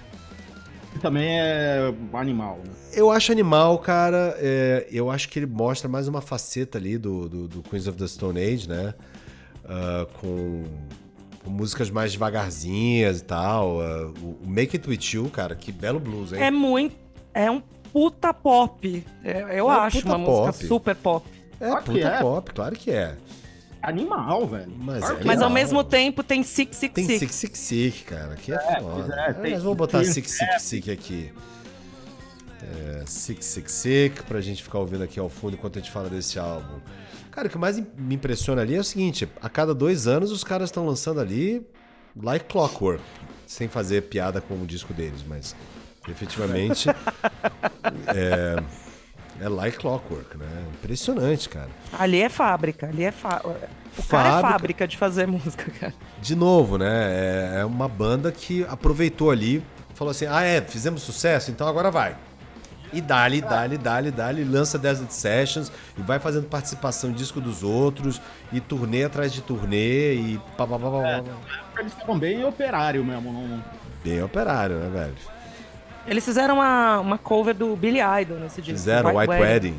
Que também é animal, né?
Eu acho animal, cara. É, eu acho que ele mostra mais uma faceta ali do, do, do Queens of the Stone Age, né? Uh, com, com, músicas mais devagarzinhas e tal. Uh, o Make It With You, cara, que belo blues, hein?
É muito. É um puta pop. É, eu é acho uma pop. música super pop.
É claro puta é. pop, claro que é.
Animal, velho.
Mas, claro é Mas ao mesmo tempo tem Six Six
Tem Six Six Six, cara, que é, é foda. É, tem, Nós vamos botar Six Six Six aqui. É, Six Six Six, pra gente ficar ouvindo aqui ao fundo enquanto a gente fala desse álbum. Cara, o que mais me impressiona ali é o seguinte: a cada dois anos os caras estão lançando ali like clockwork. Sem fazer piada com o disco deles, mas efetivamente é, é like clockwork, né? Impressionante, cara.
Ali é fábrica, ali é fábrica. O fábrica, cara é fábrica de fazer música, cara.
De novo, né? É, é uma banda que aproveitou ali, falou assim: ah, é, fizemos sucesso, então agora vai. E dali, dali, dali, dali, lança Desert Sessions e vai fazendo participação em disco dos outros, e turnê atrás de turnê, e pá, pá, pá, pá,
é, Eles estavam bem operário mesmo. Não...
Bem operário, né, velho?
Eles fizeram uma, uma cover do Billy Idol nesse disco.
Fizeram White, White Wedding.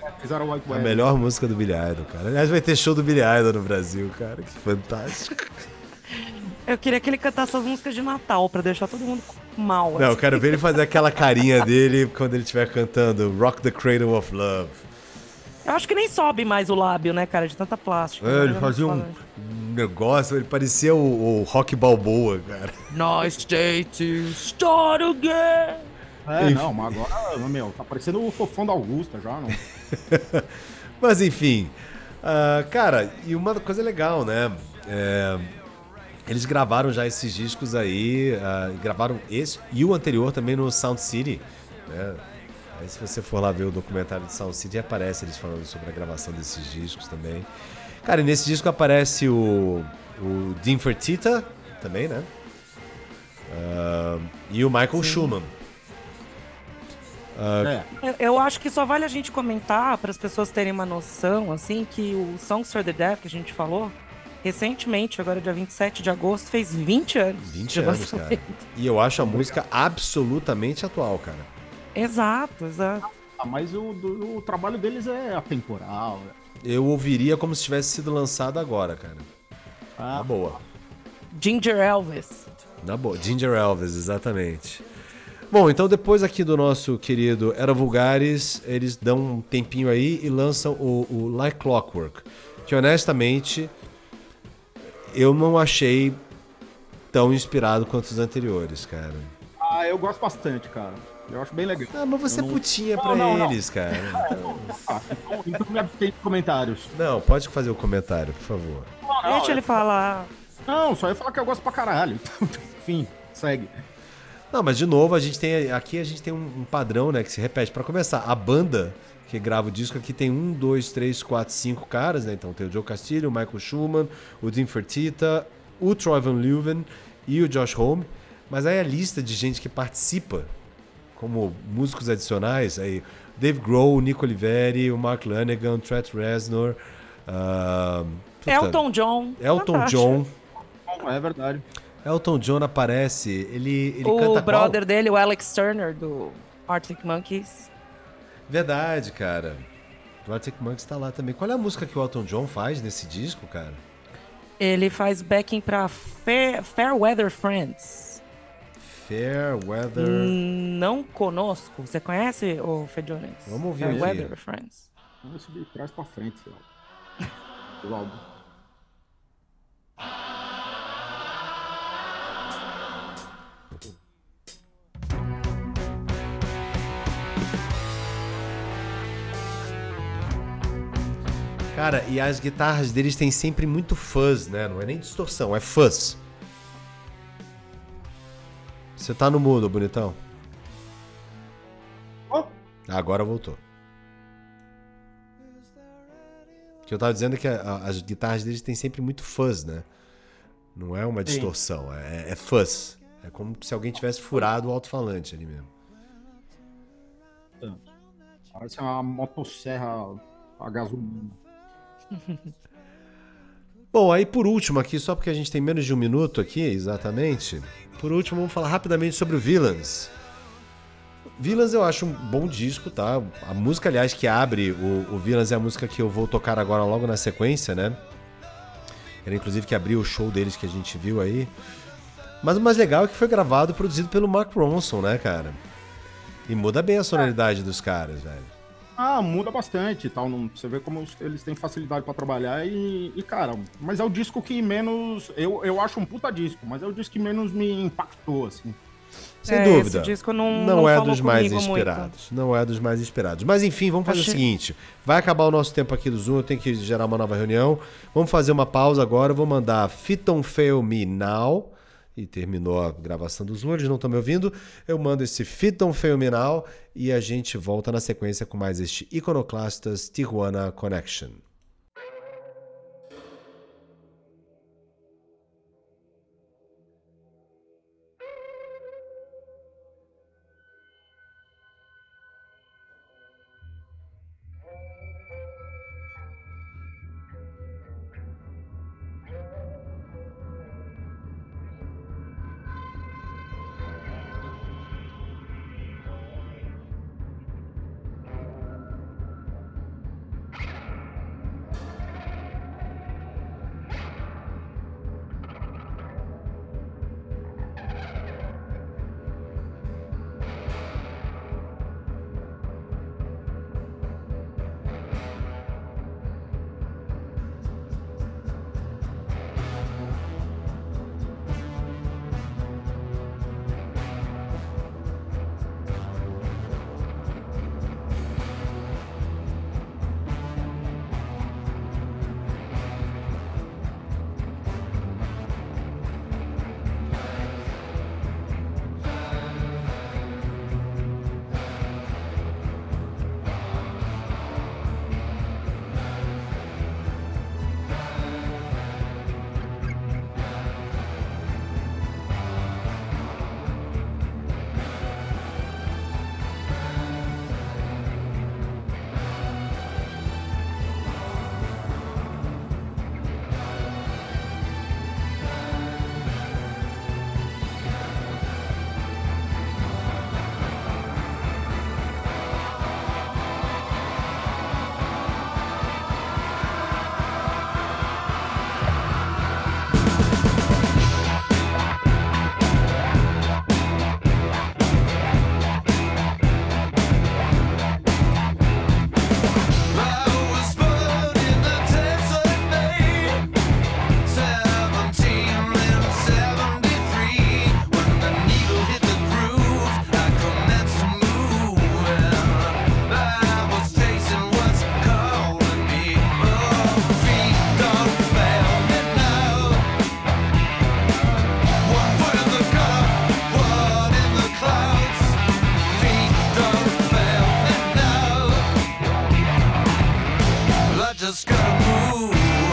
Wedding.
Fizeram White Wedding.
A melhor música do Billy Idol, cara. Aliás, vai ter show do Billy Idol no Brasil, cara. Que fantástico.
Eu queria que ele cantasse as músicas de Natal pra deixar todo mundo mal.
Não, assim. eu quero ver ele fazer aquela carinha dele quando ele estiver cantando Rock the Cradle of Love.
Eu acho que nem sobe mais o lábio, né, cara, de tanta plástica.
É, ele fazia um negócio, ele parecia o, o Rock Balboa, cara.
Nice day to start again.
É, enfim. não, mas agora, meu, tá parecendo o fofão da Augusta já, não.
mas enfim, uh, cara, e uma coisa legal, né? É, eles gravaram já esses discos aí, uh, gravaram esse e o anterior também no Sound City, né? Aí se você for lá ver o documentário de Sound City, aparece eles falando sobre a gravação desses discos também. Cara, e nesse disco aparece o, o Dean Fertita também, né? Uh, e o Michael Sim. Schumann.
Uh, é. Eu acho que só vale a gente comentar para as pessoas terem uma noção, assim, que o Songs for the Deaf que a gente falou, recentemente, agora dia 27 de agosto, fez 20 anos.
20 anos, cara. E eu acho a música absolutamente atual, cara.
Exato, exato.
Ah, mas o, do, o trabalho deles é atemporal.
Eu ouviria como se tivesse sido lançado agora, cara. Ah. Na boa.
Ginger Elvis.
Na boa, Ginger Elvis, exatamente. Bom, então depois aqui do nosso querido Era Vulgares, eles dão um tempinho aí e lançam o, o Like Clockwork. Que honestamente eu não achei tão inspirado quanto os anteriores, cara.
Ah, eu gosto bastante, cara. Eu acho bem legal.
Ah, mas você não... putinha pra não, não, eles, cara.
Então... ah, então, então me abstém de comentários.
Não, pode fazer o comentário, por favor.
Deixa ele falar.
Não, só ia falar que eu gosto pra caralho. Enfim, segue.
Não, mas de novo, a gente tem. Aqui a gente tem um padrão, né, que se repete. Para começar, a banda que grava o disco aqui tem um, dois, três, quatro, cinco caras, né? Então tem o Joe Castillo, o Michael Schumann, o Dean Fertita, o Troy Van Leeuwen e o Josh Home. Mas aí a lista de gente que participa como músicos adicionais, aí Dave Grohl, Nico Oliveri, o Mark Lanegan, Trent Reznor, uh,
Elton John.
Elton Fantástico. John.
É verdade.
Elton John aparece, ele, ele
o
canta
O brother qual? dele, o Alex Turner, do Arctic Monkeys.
Verdade, cara. O Arctic Monkeys tá lá também. Qual é a música que o Elton John faz nesse disco, cara?
Ele faz backing pra Fair, Fair Weather Friends.
Fair Weather...
Não conosco. Você conhece, o Fejones?
Vamos ouvir
Fair
aqui.
Weather Friends.
Vamos subir de trás pra frente, sei lá. o álbum.
Cara, e as guitarras deles têm sempre muito fuzz, né? Não é nem distorção, é fuzz. Você tá no mudo, bonitão.
Oh.
Agora voltou. O que eu tava dizendo é que a, a, as guitarras deles têm sempre muito fuzz, né? Não é uma distorção, é, é fuzz. É como se alguém tivesse furado o alto-falante ali mesmo.
Parece uma motosserra a gasolina.
Bom, aí por último aqui, só porque a gente tem menos de um minuto aqui, exatamente. Por último, vamos falar rapidamente sobre o Villains. Villains eu acho um bom disco, tá? A música, aliás, que abre o, o Villains é a música que eu vou tocar agora logo na sequência, né? Era inclusive que abriu o show deles que a gente viu aí. Mas o mais legal é que foi gravado e produzido pelo Mark Ronson, né, cara? E muda bem a sonoridade dos caras, velho.
Ah, muda bastante e tal. Não, você vê como eles têm facilidade para trabalhar e, e, cara, mas é o disco que menos. Eu, eu acho um puta disco, mas é o disco que menos me impactou, assim.
Sem é, dúvida. Esse disco não, não, não é dos mais esperados. Muito. Não é dos mais esperados. Mas enfim, vamos fazer Achei... o seguinte: vai acabar o nosso tempo aqui do Zoom, eu tenho que gerar uma nova reunião. Vamos fazer uma pausa agora. vou mandar Fit on Fail Me Now e terminou a gravação do Zoom, eles não estão me ouvindo, eu mando esse Fiton Fenomenal e a gente volta na sequência com mais este Iconoclastas Tijuana Connection. just gotta move.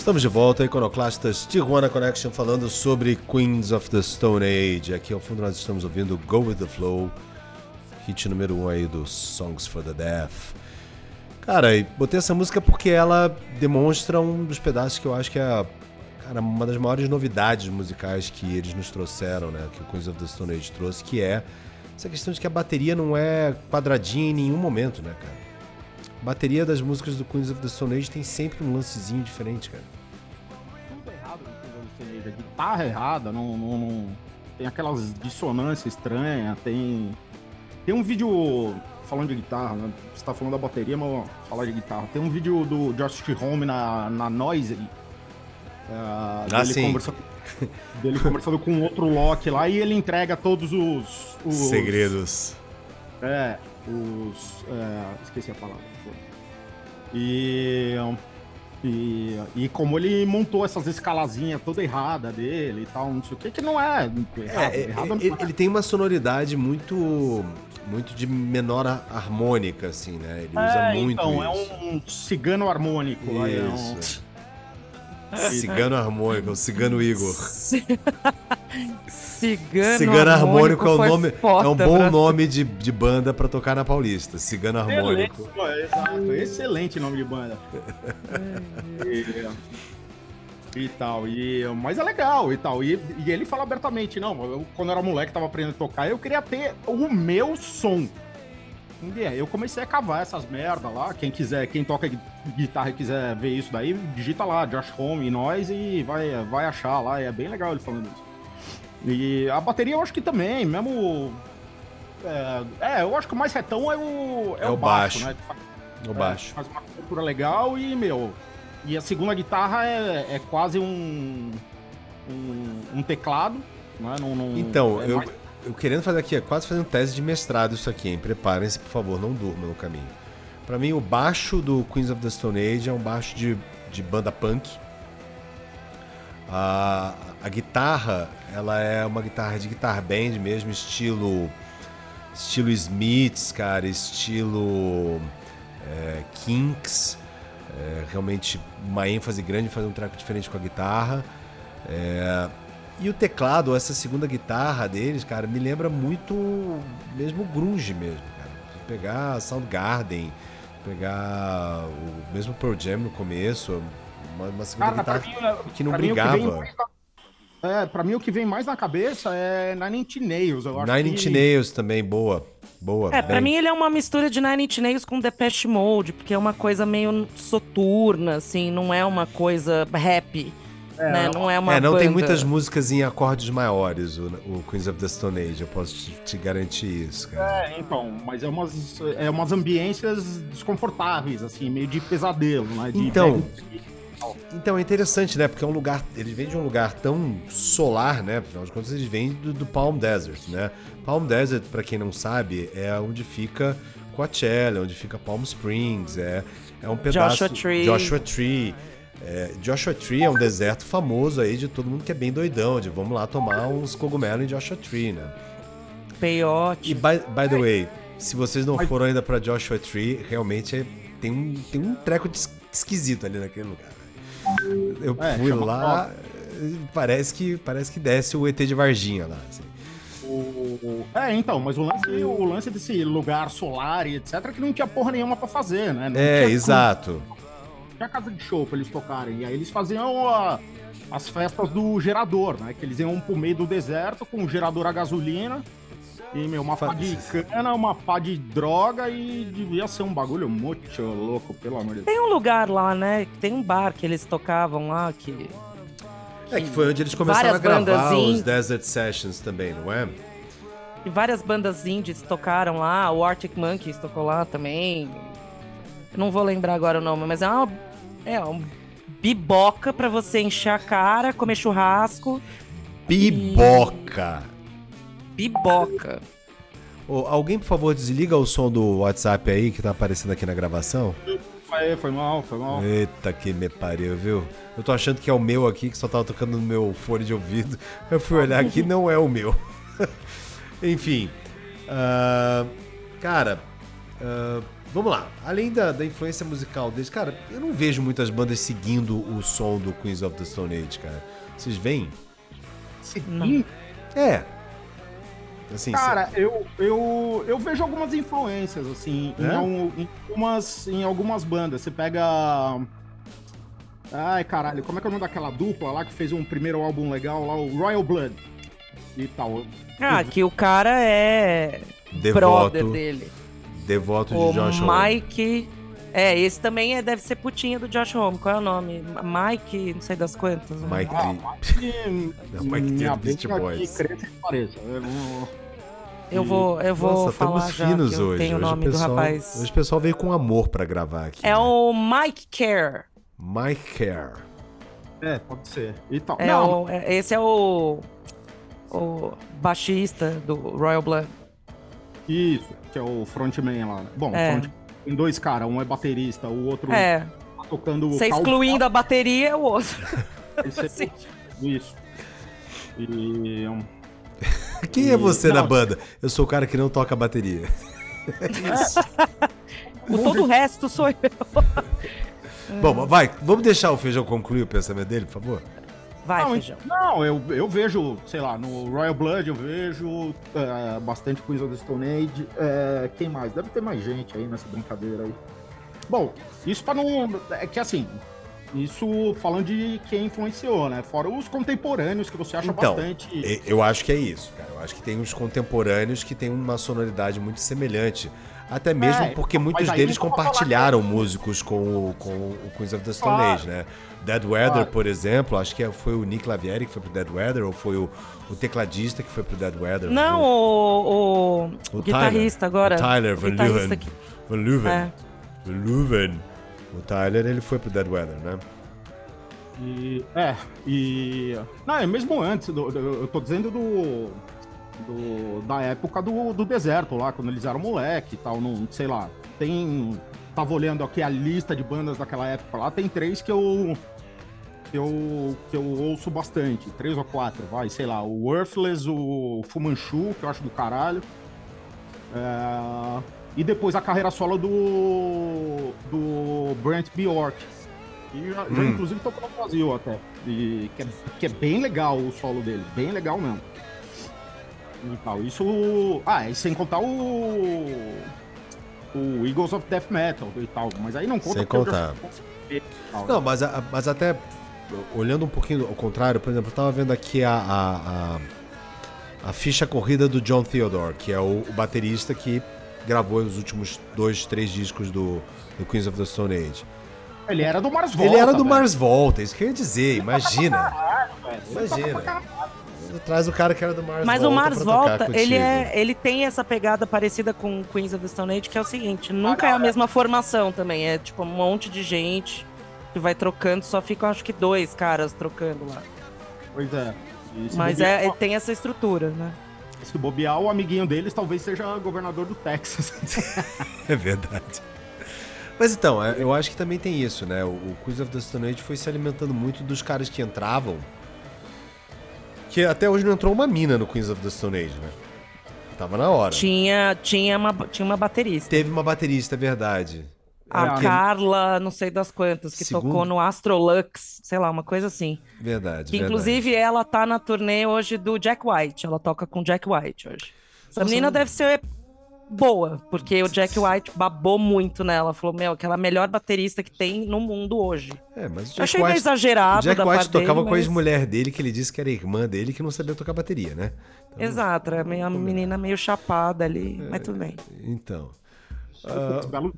Estamos de volta, Iconoclastas Tijuana Connection, falando sobre Queens of the Stone Age. Aqui ao fundo nós estamos ouvindo Go With The Flow, hit número 1 um aí do Songs For The Deaf. Cara, botei essa música porque ela demonstra um dos pedaços que eu acho que é cara, uma das maiores novidades musicais que eles nos trouxeram, né? Que o Queens of the Stone Age trouxe, que é essa questão de que a bateria não é quadradinha em nenhum momento, né, cara? A bateria das músicas do Queens of the Stone Age tem sempre um lancezinho diferente, cara.
Tudo errado no Queens of the Stone Age. A guitarra errada, não, não, não... tem aquelas dissonâncias estranhas, tem... Tem um vídeo falando de guitarra, né? Você tá falando da bateria, mas vou falar de guitarra. Tem um vídeo do Josh Home na, na Noise. Uh,
ah, sim.
Conversando, dele conversando com outro Loki lá e ele entrega todos os. os
Segredos.
É, os. É, esqueci a palavra. E. E, e como ele montou essas escalazinhas toda errada dele e tal, não sei o que, que não é errado.
É, errado ele, é. ele, tem uma sonoridade muito muito de menor harmônica, assim, né? Ele usa
é,
muito
então,
isso.
é um cigano harmônico.
Isso. É um... Cigano harmônico, o cigano Igor.
Cigano,
Cigano harmônico, é, o nome, é um bom pra... nome de, de banda para tocar na Paulista. Cigano harmônico.
Excelente, exato, excelente nome de banda. e, e tal. E, mas é legal e tal. E, e ele fala abertamente: não, eu, quando eu era moleque, tava aprendendo a tocar, eu queria ter o meu som. Eu comecei a cavar essas merda lá. Quem quiser, quem toca guitarra e quiser ver isso daí, digita lá, Josh Home e nós e vai, vai achar lá. É bem legal ele falando isso. E a bateria eu acho que também, mesmo. É, é eu acho que o mais retão é o, é, é o baixo, baixo, né?
O baixo.
É, faz uma cultura legal e, meu, e a segunda guitarra é, é quase um, um, um teclado. Né? Não, não,
então,
é
eu, mais... eu querendo fazer aqui, é quase fazendo tese de mestrado isso aqui, hein? Preparem-se, por favor, não durmam no caminho. Para mim, o baixo do Queens of the Stone Age é um baixo de, de banda punk. A, a guitarra, ela é uma guitarra de guitar band mesmo, estilo estilo Smiths, cara, estilo é, Kinks é, realmente uma ênfase grande em fazer um track diferente com a guitarra. É, e o teclado, essa segunda guitarra deles, cara, me lembra muito mesmo grunge mesmo, cara. Pegar Soundgarden, pegar o mesmo Pearl Jam no começo, uma, uma segunda
cara,
guitarra
mim,
que não brigava.
É, pra mim o que vem mais na cabeça é Nine Inch Nails, eu acho
Nine Inch Nails também, boa. Boa.
É, bem. pra mim ele é uma mistura de Nine Inch Nails com Depeche Mode, porque é uma coisa meio soturna, assim, não é uma coisa rap. É, né? Não é uma
É, não
banda.
tem muitas músicas em acordes maiores, o, o Queens of the Stone Age, eu posso te, te, garantir isso, cara.
É, então, mas é umas, é umas ambiências desconfortáveis, assim, meio de pesadelo, né? De
então, então é interessante, né? Porque é um lugar. Eles vêm de um lugar tão solar, né? Afinal de contas, eles vêm do, do Palm Desert, né? Palm Desert, para quem não sabe, é onde fica Coachella, onde fica Palm Springs, é, é um pedaço.
Joshua Tree.
Joshua Tree. É, Joshua Tree é um deserto famoso aí de todo mundo que é bem doidão, de vamos lá tomar uns cogumelos em Joshua Tree, né?
Peyote.
E by, by the way, se vocês não foram ainda para Joshua Tree, realmente é, tem, um, tem um treco de esquisito ali naquele lugar. Eu é, fui lá, parece que, parece que desce o ET de Varginha lá. Assim.
O... É, então, mas o lance, o lance desse lugar solar e etc, é que não tinha porra nenhuma pra fazer, né? Não
é, exato.
Não tinha casa de show pra eles tocarem. E aí eles faziam a, as festas do gerador, né? Que eles iam pro meio do deserto com um gerador a gasolina e, meu, uma pá de cana, uma pá de droga e devia ser um bagulho muito louco, pelo amor de Deus.
Tem um lugar lá, né? Tem um bar que eles tocavam lá que.
É, que foi onde eles começaram a gravar os Desert Sessions também, não é?
E várias bandas indies tocaram lá, o Arctic Monkeys tocou lá também. não vou lembrar agora o nome, mas é uma. É uma biboca pra você encher a cara, comer churrasco.
Biboca! E...
Biboca.
Oh, alguém, por favor, desliga o som do WhatsApp aí que tá aparecendo aqui na gravação.
Foi, foi mal, foi mal.
Eita, que me pariu, viu? Eu tô achando que é o meu aqui, que só tava tocando no meu fone de ouvido. Eu fui olhar aqui, não é o meu. Enfim. Uh, cara, uh, vamos lá. Além da, da influência musical deles, cara, eu não vejo muitas bandas seguindo o som do Queens of the Stone Age, cara. Vocês veem?
Seguindo?
É. Assim,
Cara, eu, eu, eu vejo algumas influências, assim, em,
É?
al- em algumas, em algumas bandas. Você pega. Ai, caralho, como é que é o nome daquela dupla lá que fez um primeiro álbum legal lá, o Royal Blood e tal.
Ah, que o cara é
devoto,
brother dele.
Devoto de Josh Homme.
Mike. É, esse também é, deve ser putinha do Josh Home. Qual é o nome? Mike, não sei das quantas. né?
Mike
Ah, que
Não, Mike T
minha
do Beast Boys.
Eu
vou, eu vou
Nossa,
falar
estamos
já
finos
que
hoje.
tenho o
hoje
nome
o pessoal,
do rapaz.
Hoje o pessoal veio com amor pra gravar aqui.
É
né?
o Mike Kerr.
Mike Kerr.
É, pode ser. E tal.
É
não,
o, é- esse é o, o baixista do Royal Blood.
isso, que é o frontman lá. Bom,
É.
front- tem dois caras, um é baterista, o outro
É,
tá tocando o
você excluindo a bateria é o outro.
Esse é-
Sim.
Isso. E. um,
Quem é você na
Não.
banda? Eu sou o cara que não toca bateria.
O todo o resto sou eu.
Bom, vai, vamos deixar o Feijão concluir o pensamento dele, por favor?
Vai,
não,
feijão.
não eu, eu vejo, sei lá, no Royal Blood eu vejo é, bastante Queens of the Stone Age. É, quem mais? Deve ter mais gente aí nessa brincadeira aí. Bom, isso pra não. É que assim. Isso falando de quem influenciou, né? Fora os contemporâneos que você acha
Então,
bastante.
Eu acho que é isso, cara. Eu acho que tem uns contemporâneos que tem uma sonoridade muito semelhante. Até mesmo
É,
porque muitos deles compartilharam músicos com o, com o Queens of the Stone
Claro.
Age, né? Dead Weather,
Claro.
por exemplo, acho que foi o Nick Lavieri que foi pro Dead Weather, ou foi o, o tecladista que foi pro Dead Weather?
Não, o, o,
O
o guitarrista agora.
O Tyler Van Leeuwen.
que-
Van Leeuwen.
É.
Van Leeuwen. O Tyler, ele foi pro Dead Weather, né?
E, é, e. Não, é mesmo antes, do, do- eu tô dizendo do. do- da época do, do deserto lá, quando eles eram moleque e tal, não sei lá. Tem. Tava olhando aqui a lista de bandas daquela época lá, tem três que eu. Que eu, que eu ouço bastante. Três ou quatro, vai, sei lá. O Worthless, o Fumanchu, que eu acho do caralho. É, e depois a carreira solo do. do Brent Bjork. E já, já,
Hum.
inclusive tocou no Brasil até. E que, é, que é bem legal o solo dele, bem legal mesmo. E tal. Isso. Ah, e sem contar o. O Eagles of Death Metal e tal. Mas aí não conta
Sem
já-
contar.
tal.
Não, mas, mas até olhando um pouquinho ao contrário, por exemplo, eu tava vendo aqui a, a, a, a ficha corrida do John Theodore, que é o, o baterista que gravou os últimos dois, três discos do, do Queens of the Stone Age.
Ele era do Mars Volta.
Ele era do
velho.
Mars Volta, isso que eu ia dizer, imagina. Imagina. Traz o cara que era do Mars
Mas
Volta
o Mars Volta, ele, é, ele tem essa pegada parecida com Queens of the Stone Age, que é o seguinte, nunca é a mesma formação também. É tipo um monte de gente vai trocando, só ficam acho que dois caras trocando lá.
Pois é.
Mas
bobear,
é, tem essa estrutura, né?
Se bobear, o amiguinho deles talvez seja governador do Texas.
É verdade. Mas então, é, eu acho que também tem isso, né? O, o Queens of the Stone Age foi se alimentando muito dos caras que entravam. Que até hoje não entrou uma mina no Queens of the Stone Age, né? Tava na hora.
Tinha, tinha, uma, tinha uma baterista.
Teve uma baterista, é verdade.
A
É,
Carla, não sei das quantas, que
Segundo?
tocou no Astrolux, sei lá, uma coisa assim.
Verdade.
Que
verdade.
inclusive ela tá na turnê hoje do Jack White. Ela toca com Jack White hoje. Essa
Nossa,
menina
não-
deve ser boa, porque o Jack White babou muito nela. Falou, meu, aquela melhor baterista que tem no mundo hoje.
É, mas o
achei meio
White,
exagerado
o Jack
da
White
parte
tocava
dele,
com a
mas-
ex-mulher dele, que ele disse que era irmã dele, que não sabia tocar bateria, né? Então,
Exato, é meio- a menina meio chapada ali, mas tudo bem.
Então.
Belo-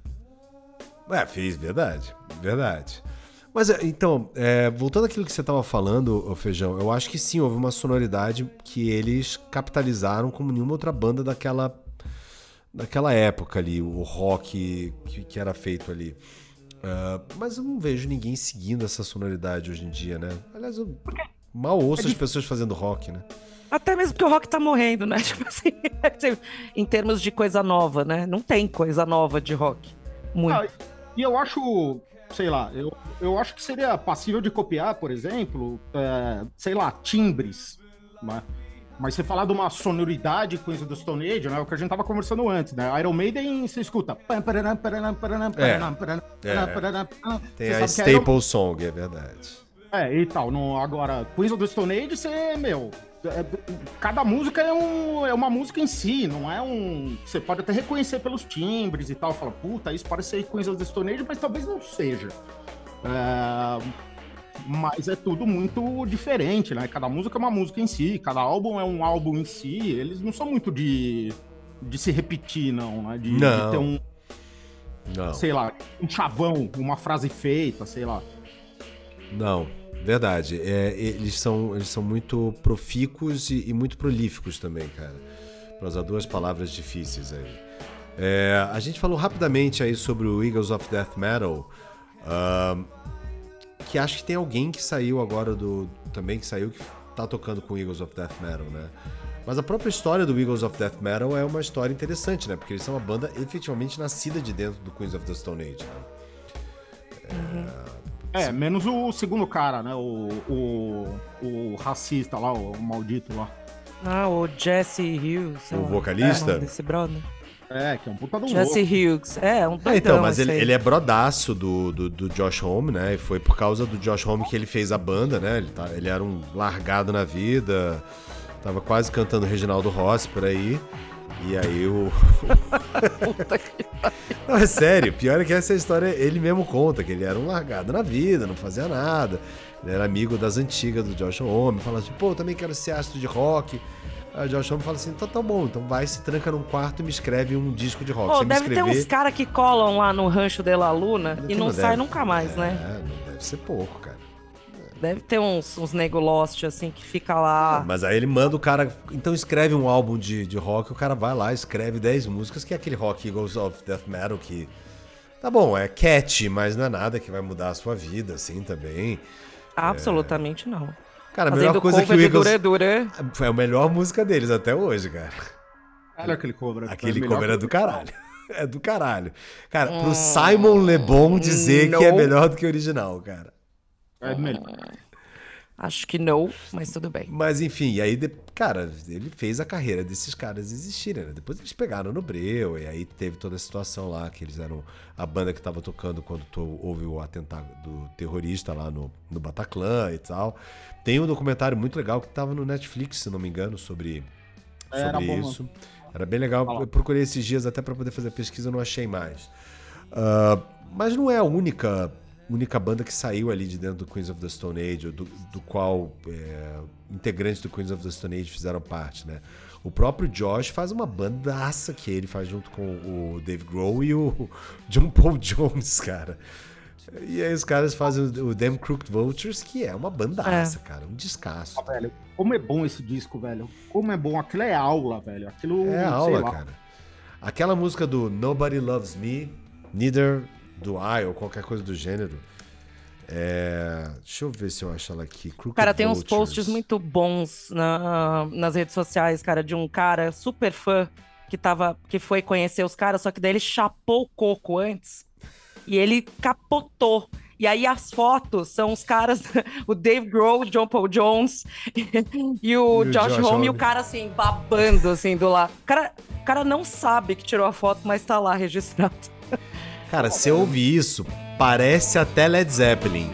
É, fiz, verdade. Verdade. Mas é, então, é, voltando àquilo que você estava falando, Feijão, eu acho que sim, houve uma sonoridade que eles capitalizaram como nenhuma outra banda daquela, daquela época ali, o rock que, que era feito ali. Ah, mas eu não vejo ninguém seguindo essa sonoridade hoje em dia, né? Aliás, eu mal ouço as pessoas fazendo rock, né?
Até mesmo porque o rock tá morrendo, né? Tipo assim, em termos de coisa nova, né? Não tem coisa nova de rock. Muito.
Ah, e eu acho, sei lá, eu, eu acho que seria passível de copiar, por exemplo, é, sei lá, timbres. Né? Mas você falar de uma sonoridade coisa do Stone Age, né? É o que a gente tava conversando antes, né? Iron Maiden, você escuta.
Tem a Staple Song, é verdade.
É, e tal. No, agora, Queens of the Stone Age, você, meu. É, cada música é, um, é uma música em si, não é um. Você pode até reconhecer pelos timbres e tal. Fala, puta, isso parece ser Queens of the Stone Age, mas talvez não seja. É, mas é tudo muito diferente, né? Cada música é uma música em si, cada álbum é um álbum em si. Eles não são muito de, de se repetir, não, né? De,
não.
de ter um.
Não.
Sei lá, um chavão, uma frase feita, sei lá.
Não, verdade. É, eles, são, eles são muito profícuos e, e muito prolíficos também, cara. Para usar duas palavras difíceis aí. É, a gente falou rapidamente aí sobre o Eagles of Death Metal. Uh, que acho que tem alguém que saiu agora do. Também que saiu que tá tocando com Eagles of Death Metal, né? Mas a própria história do Eagles of Death Metal é uma história interessante, né? Porque eles são uma banda efetivamente nascida de dentro do Queens of the Stone Age,
né? Uhum. É, é menos o segundo cara, né? O, o, o racista lá, o maldito lá.
Ah, o Jesse Hughes.
O vocalista?
É, desse brother.
É, que é um puta do
Jesse louco. Hughes. É, um doidão,
é, então, mas ele, ele, é brodaço do, do, do, Josh Homme, né? E foi por causa do Josh Homme que ele fez a banda, né? Ele, tá, ele era um largado na vida, tava quase cantando Reginaldo Rossi por aí. E aí o. Puta que Não, é sério, pior é que essa história ele mesmo conta, que ele era um largado na vida, não fazia nada. Ele era amigo das antigas do Josh Homme, falava assim, pô, eu também quero ser astro de rock. Aí o Josh Homme fala assim: então tá bom, então vai, se tranca num quarto e me escreve um disco de rock.
Pô, deve escrever... ter uns caras que colam lá no rancho de La Luna e não, não sai nunca mais,
é,
né?
É, não deve ser pouco, cara.
Deve ter uns, uns nego lost, assim, que fica lá.
Mas aí ele manda o cara. Então escreve um álbum de, de rock, o cara vai lá, escreve 10 músicas, que é aquele rock Eagles of Death Metal que. Tá bom, é catchy, mas não é nada que vai mudar a sua vida, assim, também.
Absolutamente é... não.
Cara, a melhor coisa que o Eagles... Dura, Dura. Foi a melhor música deles até hoje, cara.
Olha aquele cover.
Aquele cover é do caralho. É do caralho. Cara, hum, pro Simon Le Bon dizer que é melhor do que o original, cara.
É melhor.
Acho que não, mas tudo bem.
Mas enfim, aí, cara, ele fez a carreira desses caras existirem, né? Depois eles pegaram no Breu, e aí teve toda a situação lá, que eles eram a banda que tava tocando quando houve o atentado do terrorista lá no, no Bataclan e tal. Tem um documentário muito legal que tava no Netflix, se não me engano, sobre, sobre Era isso. Bom, Era bem legal. Eu procurei esses dias até para poder fazer a pesquisa, não achei mais. Uh, mas não é a única única banda que saiu ali de dentro do Queens of the Stone Age, do, do qual é, integrantes do Queens of the Stone Age fizeram parte, né? O próprio Josh faz uma bandaça que ele faz junto com o Dave Grohl e o John Paul Jones, cara. E aí os caras fazem o Damn Crooked Vultures, que é uma bandaça, é. cara, um descasso.
Ah, velho, como é bom esse disco, velho. Como é bom, aquilo é aula, velho. Aquilo
É aula, cara. Aquela música do Nobody Loves Me, Neither Do I, ou qualquer coisa do gênero. É... Deixa eu ver se eu acho ela aqui.
Crooked cara, tem Vultures. uns posts muito bons na, nas redes sociais, cara, de um cara super fã que, tava, que foi conhecer os caras, só que daí ele chapou o coco antes e ele capotou. E aí as fotos são os caras, o Dave Grohl, o John Paul Jones e o, e Josh, Josh Homme, e o cara assim, babando assim do lado. O cara, o cara não sabe que tirou a foto, mas tá lá registrado.
Cara, se eu ouvir isso, parece até Led Zeppelin.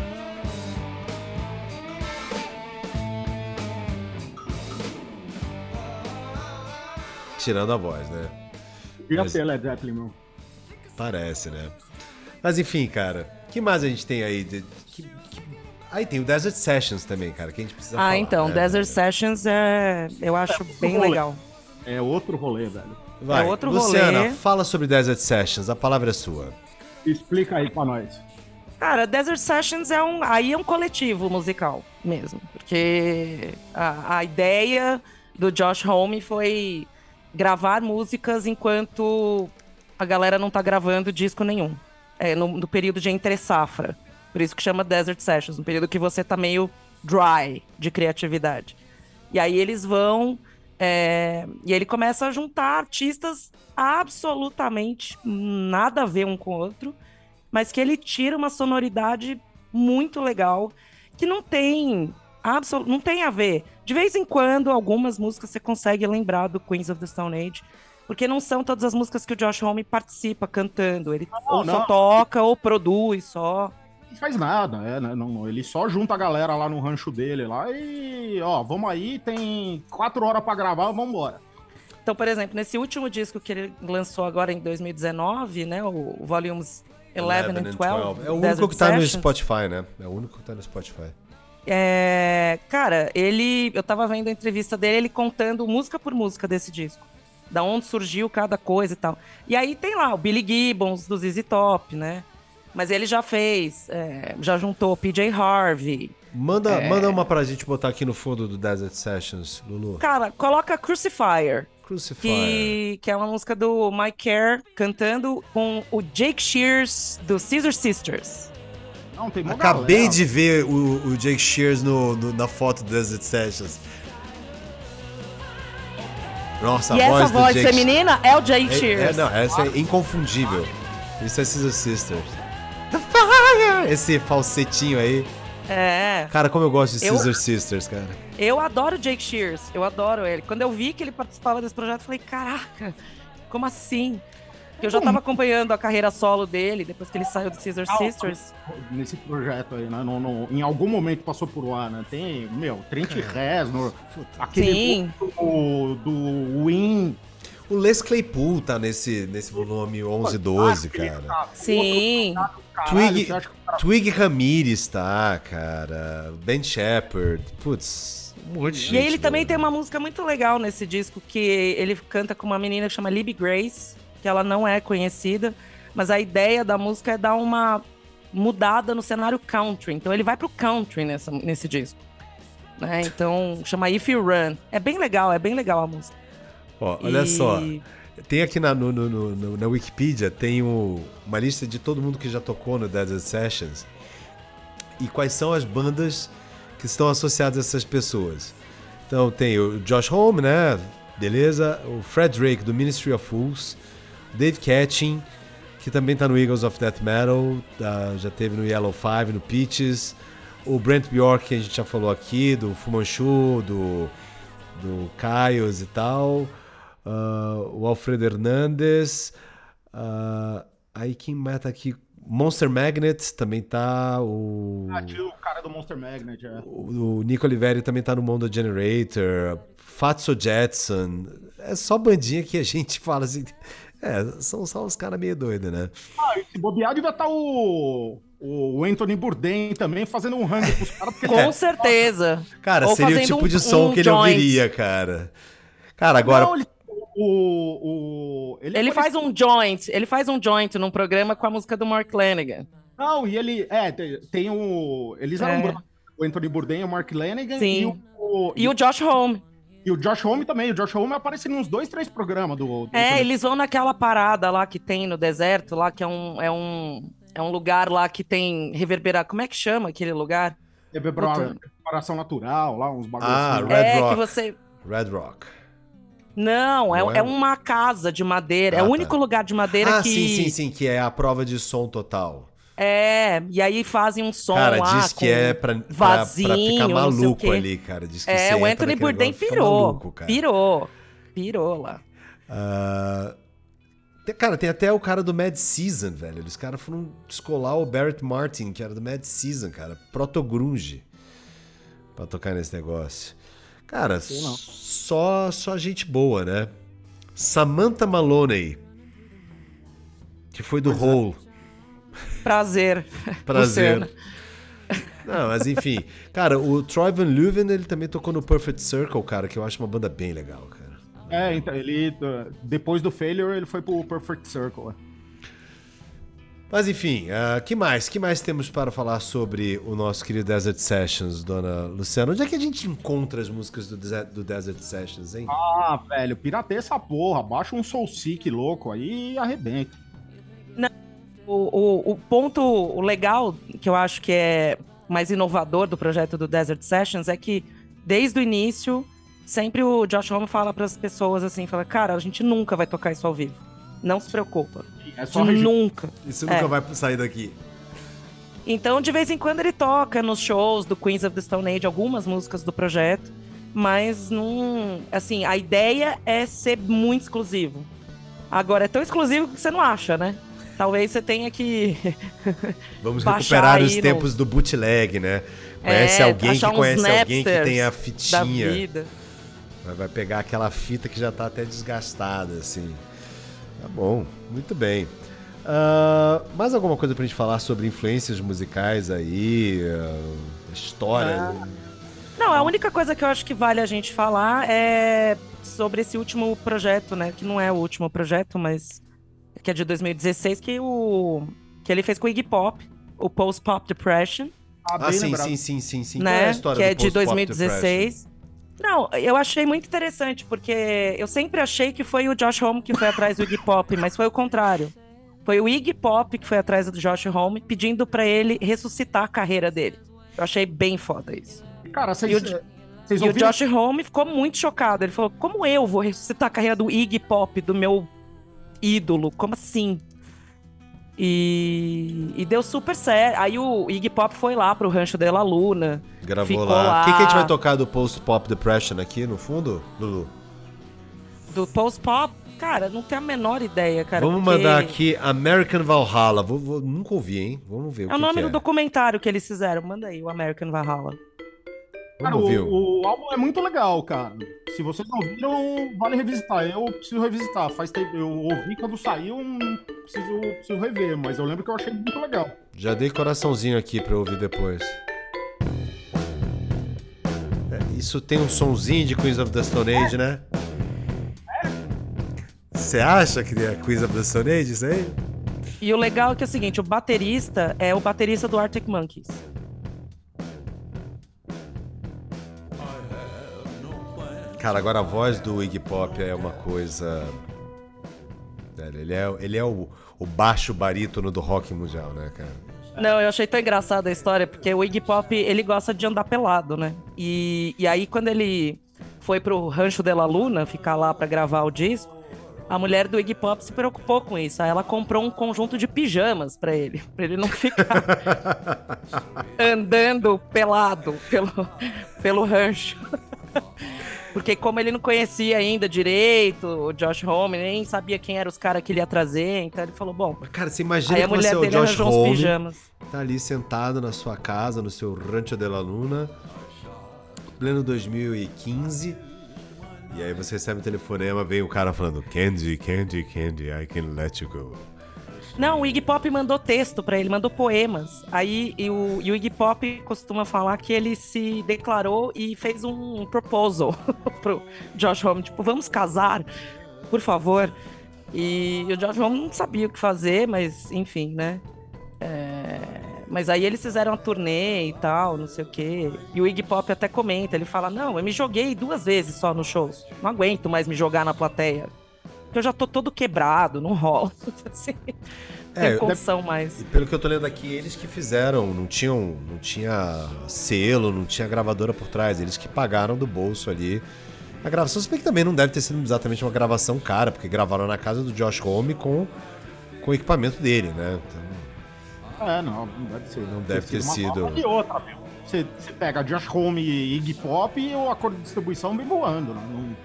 Tirando a voz, né?
Mas... ser Led Zeppelin, meu.
Parece, né? Mas enfim, cara, o que mais a gente tem aí? De, que, que... Aí tem o Desert Sessions também, cara, que a gente precisa
ah,
falar.
Ah, então,
né?
Desert Sessions é, eu acho é bem rolê. legal.
É outro rolê, velho.
Vai,
é outro
Luciana,
rolê.
fala sobre Desert Sessions, a palavra é sua.
Explica aí pra nós.
Cara, Desert Sessions é um, aí é um coletivo musical mesmo, porque a, a ideia do Josh Homme foi gravar músicas enquanto a galera não tá gravando disco nenhum é, no, no, período de entre safra. Por isso que chama Desert Sessions, um período que você tá meio dry de criatividade. E aí eles vão. É, e ele começa a juntar artistas absolutamente nada a ver um com o outro, mas que ele tira uma sonoridade muito legal, que não tem Absol não tem a ver. De vez em quando, algumas músicas você consegue lembrar do Queens of the Stone Age. Porque não são todas as músicas que o Josh Homme participa cantando. Ele
Não,
ou
não.
só toca ou produz só.
Faz nada, é, né? Não, ele só junta a galera lá no rancho dele lá e, ó, vamos aí, tem quatro horas pra gravar, vamos embora.
Então, por exemplo, nesse último disco que ele lançou agora em 2019, né? O Volumes 11 and 12.
É o único que tá no Spotify, né? É o único que tá no Spotify.
É, cara, ele. Eu tava vendo a entrevista dele, ele contando música por música desse disco. Da onde surgiu cada coisa e tal. E aí tem lá o Billy Gibbons do ZZ Top, né? Mas ele já fez, é, já juntou o PJ Harvey.
Manda,
É.
manda uma pra gente botar aqui no fundo do Desert Sessions, Lulu.
Cara, coloca Crucifier,
Crucifier.
que, que é uma música do Mike Care cantando com o Jake Shears do Scissor Sisters.
Não, tem
Acabei
galera.
de ver o, o Jake Shears no, no- na foto do Desert Sessions. Nossa,
e
a voz
essa
do
voz
Jake
feminina é o Jake
É, é,
Shears.
não, essa é inconfundível. Isso é Scissor Sisters. The Fire! Esse falsetinho aí.
É.
Cara, como eu gosto de
Eu-
Scissor Sisters, cara.
Eu adoro Jake Shears, eu adoro ele. Quando eu vi que ele participava desse projeto, eu falei, caraca, como assim? Porque eu já tava acompanhando a carreira solo dele, depois que ele saiu do Scissor
Ah,
Sisters.
Nesse projeto aí, né? No, no- em algum momento passou por lá, né? Tem, meu, Trent Reznor, aquele
Sim.
do, do Win.
O Les Claypool tá nesse, nesse volume 11 e 12, cara.
Sim.
Twig,
cara-
Twig Ramirez tá, cara. Ben Shepard. Putz, um monte de gente.
E aí ele também
boa.
tem uma música muito legal nesse disco, que ele canta com uma menina que chama Libby Grace, que ela não é conhecida, mas a ideia da música é dar uma mudada no cenário country. Então ele vai pro country nessa, nesse disco. Né? Então chama If You Run. É bem legal, é bem legal a música.
Ó, olha
E-
só. Tem aqui na, no, no- no- na Wikipedia, tem o- uma lista de todo mundo que já tocou no Desert Sessions. E quais são as bandas que estão associadas a essas pessoas. Então tem o Josh Homme, né? Beleza. O Fred Drake, do Ministry of Fools. Dave Catching, que também tá no Eagles of Death Metal. tá, já teve no Yellow Five, no Peaches. O Brent Bjork, que a gente já falou aqui, do Fu Manchu, do do Caios e tal. Ah, o Alfredo Hernandes. ah, aí quem mais tá aqui? Monster Magnet também tá. O,
Ah, tinha o cara do Monster Magnet, é.
o, o Nico Oliveri também tá no Mondo Generator. Fatso Jetson. É só bandinha que a gente fala assim. É, são só uns caras meio doidos, né?
Ah, e se bobear, devia estar o, o Anthony Bourdain também fazendo um rango pros caras. Porque
Com certeza.
Cara,
Ou
seria o tipo
um-
de som
um
que ele ouviria, cara. Cara, agora.
Não, ele, o, o,
Ele faz um joint, ele faz um joint num programa com a música do Mark Lanigan.
Não, e ele. É, tem, tem o. Eles eram
É.
brothers, o Anthony Bourdain, o Mark Lanigan
Sim.
e o, o-
E o Josh Homme.
e o Josh Homme também. O Josh Homme aparece nos dois, três programas do. do
É, eles vão naquela parada lá que tem no deserto, lá que é um, é um, é um lugar lá que tem reverberar. Como é que chama aquele lugar?
Preparação natural lá, uns bagulhos.
Ah,
assim.
Red
é
Rock.
que você.
Red Rock.
Não, é,
Não é?
é uma casa de madeira. é
Ah,
o
tá.
único lugar de madeira
Ah,
que.
sim, sim, sim, que é a prova de som total.
É, e aí fazem um som
cara,
lá.
diz que é pra, pra- pra
vasinho,
ficar maluco ali, cara. Diz que
É, o Anthony Bourdain pirou.
maluco, cara.
pirou. Pirou lá.
Tem- cara, tem até o cara do Mad Season, velho. Os caras foram descolar o Barrett Martin, que era do Mad Season, cara. Proto-grunge. Pra tocar nesse negócio. Cara, só, só gente boa, né? Samantha Maloney. Que foi do Hole.
Prazer.
Prazer.
Luciana.
Não, mas enfim. Cara, o Troy Van Leeuwen, ele também tocou no Perfect Circle, cara, que eu acho uma banda bem legal, cara.
É, então, ele. Depois do Failure, ele foi pro Perfect Circle.
Mas enfim, ah, que mais? que mais temos para falar sobre o nosso querido Desert Sessions, dona Luciana? Onde é que a gente encontra as músicas do, Desert- do Desert Sessions, hein?
Ah, velho, pirateia essa porra. Baixa um Soul Seek louco aí e arrebenta.
O, o, o ponto legal que eu acho que é mais inovador do projeto do Desert Sessions é que desde o início sempre o Josh Homme fala para as pessoas assim, fala, cara, a gente nunca vai tocar isso ao vivo. Não se preocupa.
É só
nunca.
Isso nunca
é.
vai sair daqui.
Então, de vez em quando ele toca nos shows do Queens of the Stone Age algumas músicas do projeto, mas não, assim, a ideia é ser muito exclusivo. Agora é tão exclusivo que você não acha, né? Talvez você tenha que
Vamos recuperar os
aí no-
tempos do bootleg, né? Conhece
É,
alguém que conhece alguém que tem a fitinha. Vai pegar aquela fita que já tá até desgastada, assim. Tá bom, muito bem. Ah, mais alguma coisa pra gente falar sobre influências musicais aí? ah, história?
Não, a única coisa que eu acho que vale a gente falar é sobre esse último projeto, né? Que não é o último projeto, mas que é de 2016, que, o, que ele fez com o Iggy Pop, o Post Pop Depression,
Ah,
Ah, sim,
lembrado.
sim, sim, sim, sim. Qual é a
né?
história
Que é de
post-pop
2016. Não, eu achei muito interessante, porque eu sempre achei que foi o Josh Homme que foi atrás do Iggy Pop, mas foi o contrário. Foi o Iggy Pop que foi atrás do Josh Homme, pedindo pra ele ressuscitar a carreira dele. Eu achei bem foda isso.
Cara, vocês,
o-
vocês
E o? Josh Homme ficou muito chocado. Ele falou: Como eu vou ressuscitar a carreira do Iggy Pop, do meu ídolo? Como assim? E, e deu super certo. Aí o Iggy Pop foi lá pro Rancho de la Luna.
Gravou lá. O que, que a gente vai tocar do post-pop depression aqui no fundo, Lulu?
Do Post Pop, cara, não tenho a menor ideia, cara.
Vamos
porque
mandar aqui American Valhalla. Vou, vou- nunca ouvi, hein? Vamos ver o
É o
que
nome
que
do
é.
documentário que eles fizeram. Manda aí, o American Valhalla.
Cara, o, o álbum é muito legal, cara. Se vocês não viram, vale revisitar. Eu preciso revisitar. Faz tempo. Eu ouvi quando saiu, preciso, preciso rever, mas eu lembro que eu achei muito legal.
Já dei coraçãozinho aqui pra eu ouvir depois. É, isso tem um sonzinho de Queens of the Stone Age, né? Você acha que é Queens of the Stone Age isso aí?
E o legal é que é o seguinte: o baterista é o baterista do Arctic Monkeys.
Cara, agora a voz do Iggy Pop é uma coisa. Ele é, ele é o, o baixo barítono do rock mundial, né, cara?
Não, eu achei tão engraçada a história, porque o Iggy Pop, ele gosta de andar pelado, né? E, e aí, quando ele foi pro Rancho de la Luna, ficar lá pra gravar o disco, a mulher do Iggy Pop se preocupou com isso. Aí ela comprou um conjunto de pijamas pra ele, pra ele não ficar andando pelado pelo, pelo rancho. Porque como ele não conhecia ainda direito o Josh Homme, nem sabia quem eram os caras que ele ia trazer, então ele falou, bom...
Mas, cara, você imagina que você é o Josh Homme, tá ali sentado na sua casa, no seu Rancho de la Luna, pleno 2015, e aí você recebe um telefonema, vem o cara falando Candy, Candy, Candy, I can let you go.
Não, o Iggy Pop mandou texto pra ele, mandou poemas. Aí e o, e o Iggy Pop costuma falar que ele se declarou e fez um proposal pro Josh Homme, tipo, vamos casar, por favor. E o Josh Homme não sabia o que fazer, mas enfim, né? É, Mas aí eles fizeram a turnê e tal, não sei o quê. E o Iggy Pop até comenta, ele fala, não, eu me joguei duas vezes só nos shows. Não aguento mais me jogar na plateia. Porque eu já tô todo quebrado, não rola. Assim,
É,
tem condição mais.
E pelo que eu tô lendo aqui, eles que fizeram, não tinham, não tinha selo, não tinha gravadora por trás, eles que pagaram do bolso ali a gravação, se bem que também não deve ter sido exatamente uma gravação cara, porque gravaram na casa do Josh Homme com, com o equipamento dele, né? Então,
É, não, não deve ser.
Não deve ter sido.
E outra, meu. Você, você pega Josh Home e Iggy Pop e o acordo de distribuição vem voando. né? Não-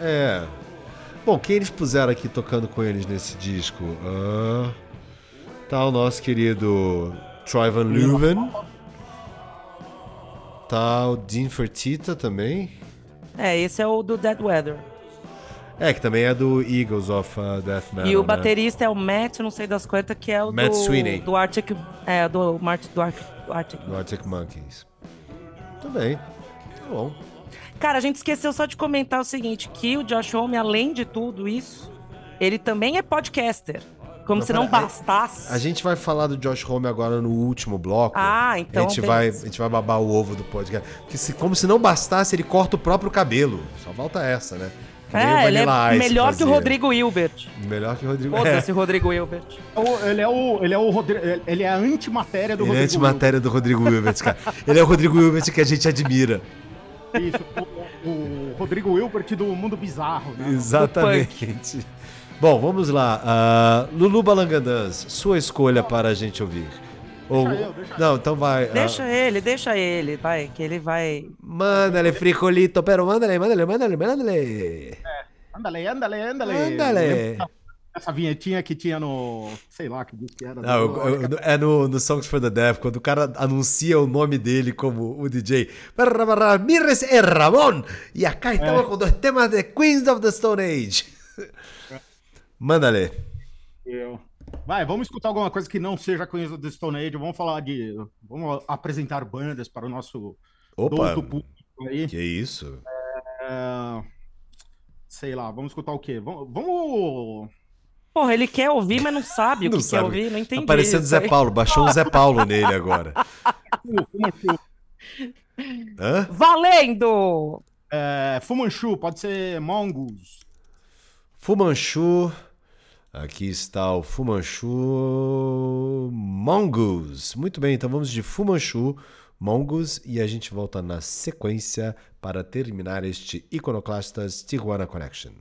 é. Bom, quem eles puseram aqui tocando com eles nesse disco? Ah, tá o nosso querido Troy Van Leeuwen. Tá o Dean Fertita também.
É, esse é o do Dead Weather.
É, que também é do Eagles of uh, Death Metal.
e o
né?
baterista é o Matt, não sei das quantas, que é o
Matt
do,
Sweeney.
do Arctic. É, do, Mart, do Arctic. do Arctic.
Do Arctic Monkeys. Muito bem. Tá bom.
Cara, a gente esqueceu só de comentar o seguinte: que o Josh Homme, além de tudo isso, ele também é podcaster. Como
Não,
se não
é-
bastasse.
A gente vai falar do Josh Homme agora no último bloco.
Ah, então
A gente, vai, a gente vai babar o ovo do podcast. Porque se, como se não bastasse, ele corta o próprio cabelo. Só falta essa, né? Que
É, ele é melhor que o
fazia.
Rodrigo Hilbert.
Melhor que o Rodrigo. É,
Foda-se o Rodrigo Hilbert.
O- Ele é o, ele é o Rodrigo, ele é a antimatéria do
ele é
Rodrigo.
antimatéria do Rodrigo Wilbert, cara. Ele é o Rodrigo Wilbert que a gente admira.
Isso, o, o Rodrigo Wilbert do Mundo Bizarro. Né?
Exatamente. Bom, vamos lá. Ah, Lulu Balangandãs, sua escolha para a gente ouvir. Ou...
eu, deixa
Não, então vai.
Deixa
ah,
ele, deixa ele, vai, que ele vai.
Mándale, frijolito, pero mándale, mándale, mándale, mándale.
Andale, andale, andale.
Andale.
Lembra Essa vinhetinha que tinha no. Sei lá que disco que era.
Não,
do-
eu- eu- é no, no Songs for the Deaf, quando o cara anuncia o nome dele como o DJ. Ramírez e Ramon! E acá estamos com dois temas de Queens of the Stone Age. Mándale.
Eu. Vai, vamos escutar alguma coisa que não seja coisa do Stone Age. Vamos falar de. Vamos apresentar bandas para o nosso
Opa,
do público aí.
que isso?
É, Sei lá, vamos escutar o quê? Vamos. vamos...
Porra, ele quer ouvir, mas não sabe o
Não
que
sabe.
quer ouvir, não entendi.
Tá parecendo Zé. Paulo, baixou um Zé Paulo nele agora.
Fumanchu.
Hã?
Valendo!
É, Fumanchu, pode ser Mongoose.
Fumanchu. Aqui está o Fumanchu Mongoose. Muito bem, então vamos de Fumanchu Mongoose e a gente volta na sequência para terminar este Iconoclastas Tijuana Connection.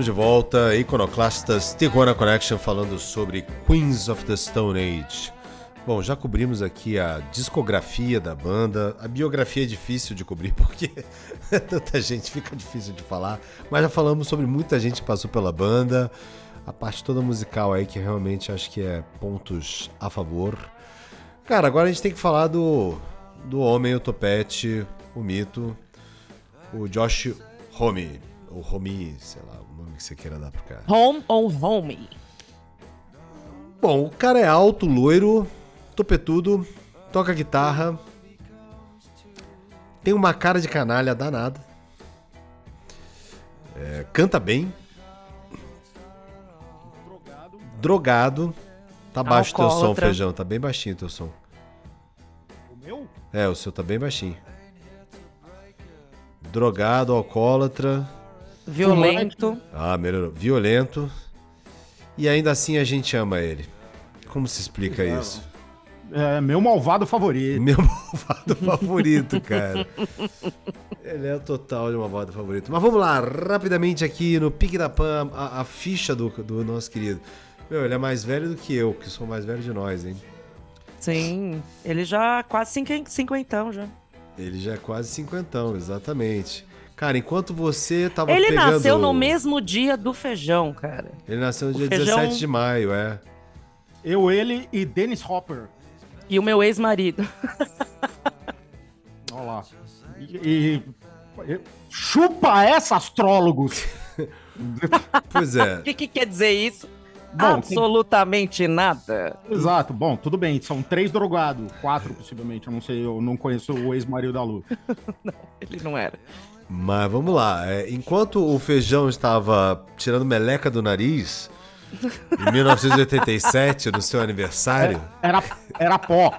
Estamos de volta, Iconoclastas Tijuana Connection falando sobre Queens of the Stone Age. Bom, já cobrimos aqui a discografia da banda. A biografia é difícil de cobrir porque tanta gente, fica difícil de falar. Mas já falamos sobre muita gente que passou pela banda. A parte toda musical aí que realmente acho que é pontos a favor. Cara, agora a gente tem que falar do, do homem, o topete, o mito, o Josh Homme. Ou Homi, sei lá, que você queira dar pro cara.
Home ou home?
Bom, o cara é alto, loiro, topetudo, toca guitarra, tem uma cara de canalha danada, é, canta bem, drogado, tá baixo o teu som,
Alcoólatra.
feijão, tá bem baixinho o teu som.
O meu?
É, o seu tá bem baixinho. Drogado, alcoólatra,
Violento.
ah, melhorou, violento, e ainda assim a gente ama ele. Como se explica isso?
É meu malvado favorito.
Meu malvado favorito, cara. Ele é o total de malvado favorito. Mas vamos lá, rapidamente aqui no Pique da Pan, a, a ficha do, do nosso querido. Meu, ele é mais velho do que eu, que sou mais velho de nós, hein?
Sim. Ele já quase cinquen- cinquentão já.
Ele já é quase cinquentão, exatamente. Cara, enquanto você tava
Ele
pegando...
nasceu no mesmo dia do feijão, cara.
Ele nasceu no
O
dia
feijão-
17 de maio, é.
Eu, ele e Dennis Hopper.
E o meu ex-marido.
Olha lá. E, e- chupa essa, astrólogos!
Pois é.
O que, que quer dizer isso?
Bom,
Absolutamente nada.
Exato, bom, tudo bem, são três drogados, quatro possivelmente, eu não sei, eu não conheço o ex-marido da Lu.
Ele não era.
Mas vamos lá. é, enquanto o feijão estava tirando meleca do nariz, em 1987, no seu aniversário.
Era, era pó,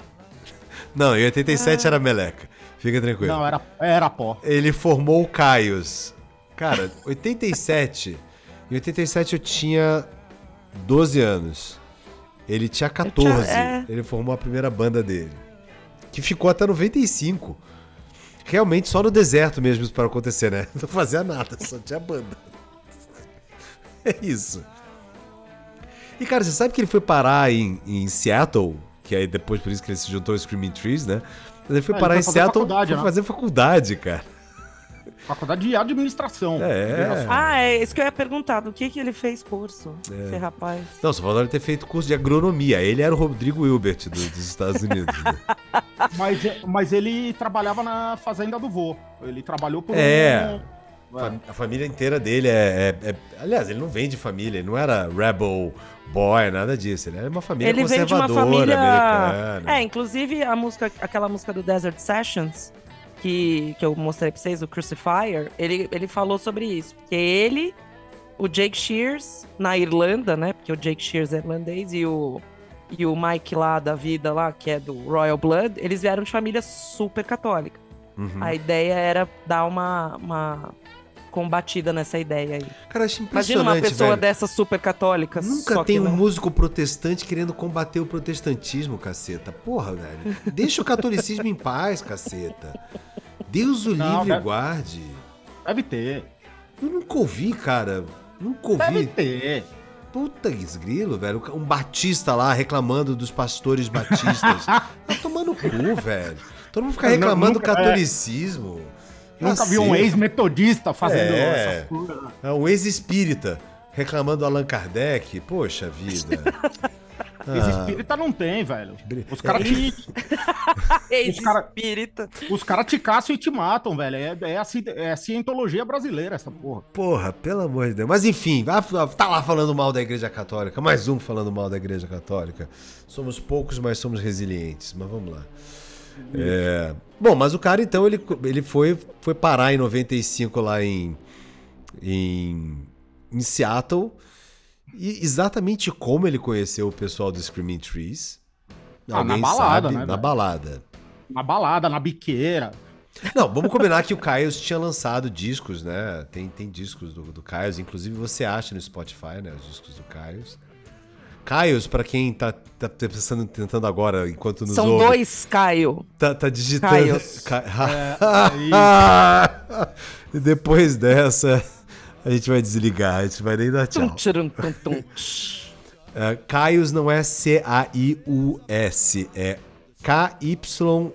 Não, em 87 era meleca. Fica tranquilo.
não, era, era pó.
Ele formou o Caios. Cara, 87. Em 87 eu tinha 12 anos. Ele tinha 14.
é.
Ele formou a primeira banda dele. Que ficou até 95. Realmente só no deserto mesmo isso para acontecer, né? Não fazia nada, só tinha banda. É isso. E cara, você sabe que ele foi parar em, em Seattle? Que aí depois por isso que ele se juntou ao Screaming Trees, né? Mas ele foi
Ah, ele
parar
foi
em Seattle pra
né?
fazer faculdade, cara.
Faculdade de administração.
É.
Ah, é isso que eu ia perguntar. Do que, que ele fez curso? Esse rapaz.
Não, só faltou ele ter feito curso de agronomia. Ele era o Rodrigo Hilbert do- dos Estados Unidos. né?
Mas, mas ele trabalhava na fazenda do vô. Ele trabalhou por
É.
um,
A família inteira dele é, é- é- Aliás, ele não vem de família, ele não era rebel boy, nada disso. Ele era uma família
Ele vem de uma
conservadora
família.
americana.
É, inclusive a música, aquela música do Desert Sessions, que, que eu mostrei pra vocês, o Crucifier, ele, ele falou sobre isso. Porque ele, o Jake Shears, na Irlanda, né? Porque o Jake Shears é irlandês e o, e o Mike lá da vida lá, que é do Royal Blood, eles vieram de família super católica.
Uhum.
A ideia era dar uma, uma combatida nessa ideia aí.
Cara, acho
Imagina uma
impressionante,
pessoa
velho.
dessa super católica.
Nunca
só
tem
que
um
não.
músico protestante querendo combater o protestantismo, caceta. Porra, velho. Deixa o catolicismo em paz, caceta. Deus o
Não,
livre e
deve-
guarde.
Deve ter.
Eu nunca ouvi, cara. Nunca
Deve
ouvi.
ter.
Puta esgrilo, velho. Um batista lá reclamando dos pastores batistas. tá tomando cu, velho. Todo mundo fica reclamando do
nunca- é. Nunca vi um ex-metodista fazendo
É.
essas coisas.
É um ex-espírita reclamando do Allan Kardec. Poxa vida. Ah.
Ex-espírita não tem, velho. Os caras
É
te,
Esse
Os cara-
espírita.
os cara te caçam e te matam, velho. É, é, a, é a cientologia brasileira, essa porra.
Porra, pelo amor de Deus. Mas enfim, tá lá falando mal da Igreja Católica. Mais um falando mal da Igreja Católica. Somos poucos, mas somos resilientes. Mas vamos lá. É, Bom, mas o cara então ele, ele foi, foi parar em 95 lá em, em, em Seattle. E exatamente como ele conheceu o pessoal do Screaming Trees.
Ah, na balada, né,
Na balada.
Na balada, na biqueira.
Não, vamos combinar que o Caios tinha lançado discos, né? Tem, tem discos do, do Caios, inclusive você acha no Spotify, né? Os discos do Caios. Caios, pra quem tá, tá pensando, tentando agora, enquanto nos
São
ouve,
dois, Caio.
tá, tá digitando.
Caios.
Ca-
É,
e depois dessa, a gente vai desligar, a gente vai nem dar tchau.
tum.
É, Caios não é C-A-I-U-S, é